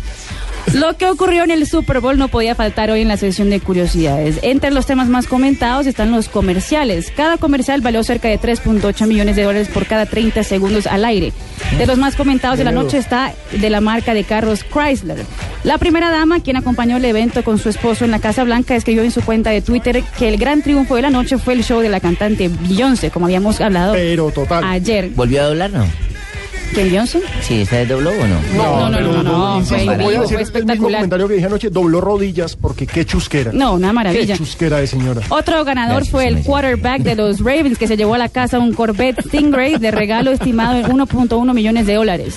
Lo que ocurrió en el Super Bowl no podía faltar hoy en la sesión de curiosidades. Entre los temas más comentados están los comerciales. Cada comercial valió cerca de 3.8 millones de dólares por cada 30 segundos al aire. De los más comentados de la noche está de la marca de carros Chrysler. La primera dama, quien acompañó el evento con su esposo en la Casa Blanca, escribió en su cuenta de Twitter que el gran triunfo de la noche fue el show de la cantante Beyoncé, como habíamos hablado Pero total. ayer. ¿Volvió a doblar, no? ¿Quién Beyoncé? Sí, ¿está de dobló o no? No, no, no, no, no, fue en voy a decir fue el mismo comentario que dije anoche, dobló rodillas porque qué chusquera. No, una maravilla. Qué chusquera de señora. Otro ganador Gracias, fue el señor. quarterback de los Ravens que se llevó a la casa un Corvette Stingray de regalo estimado en 1.1 millones de dólares.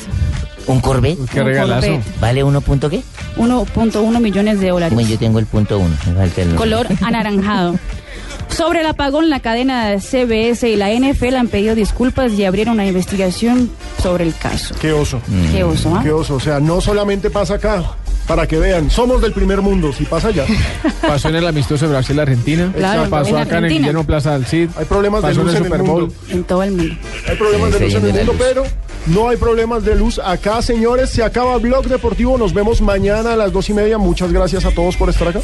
¿Un Corvette? Qué Un regalazo. Corvette. ¿Vale uno punto qué? 1.1 millones de dólares. Bueno, yo tengo el punto uno. Me falta el Color anaranjado. Sobre el apagón, la cadena CBS y la NFL han pedido disculpas y abrieron una investigación sobre el caso. Qué oso. Qué oso, ¿ah? Qué oso. O sea, no solamente pasa acá. Para que vean, somos del primer mundo, si pasa allá. Pasó en el amistoso de Brasil-Argentina. Claro, pasó en acá en el. Guillermo Plaza del Cid. Hay problemas de luz en el Super Bowl. mundo. En todo el mundo. Hay problemas de luz en el mundo, pero no hay problemas de luz acá, señores. Se acaba Blog Deportivo. Nos vemos mañana a las dos y media. Muchas gracias a todos por estar acá.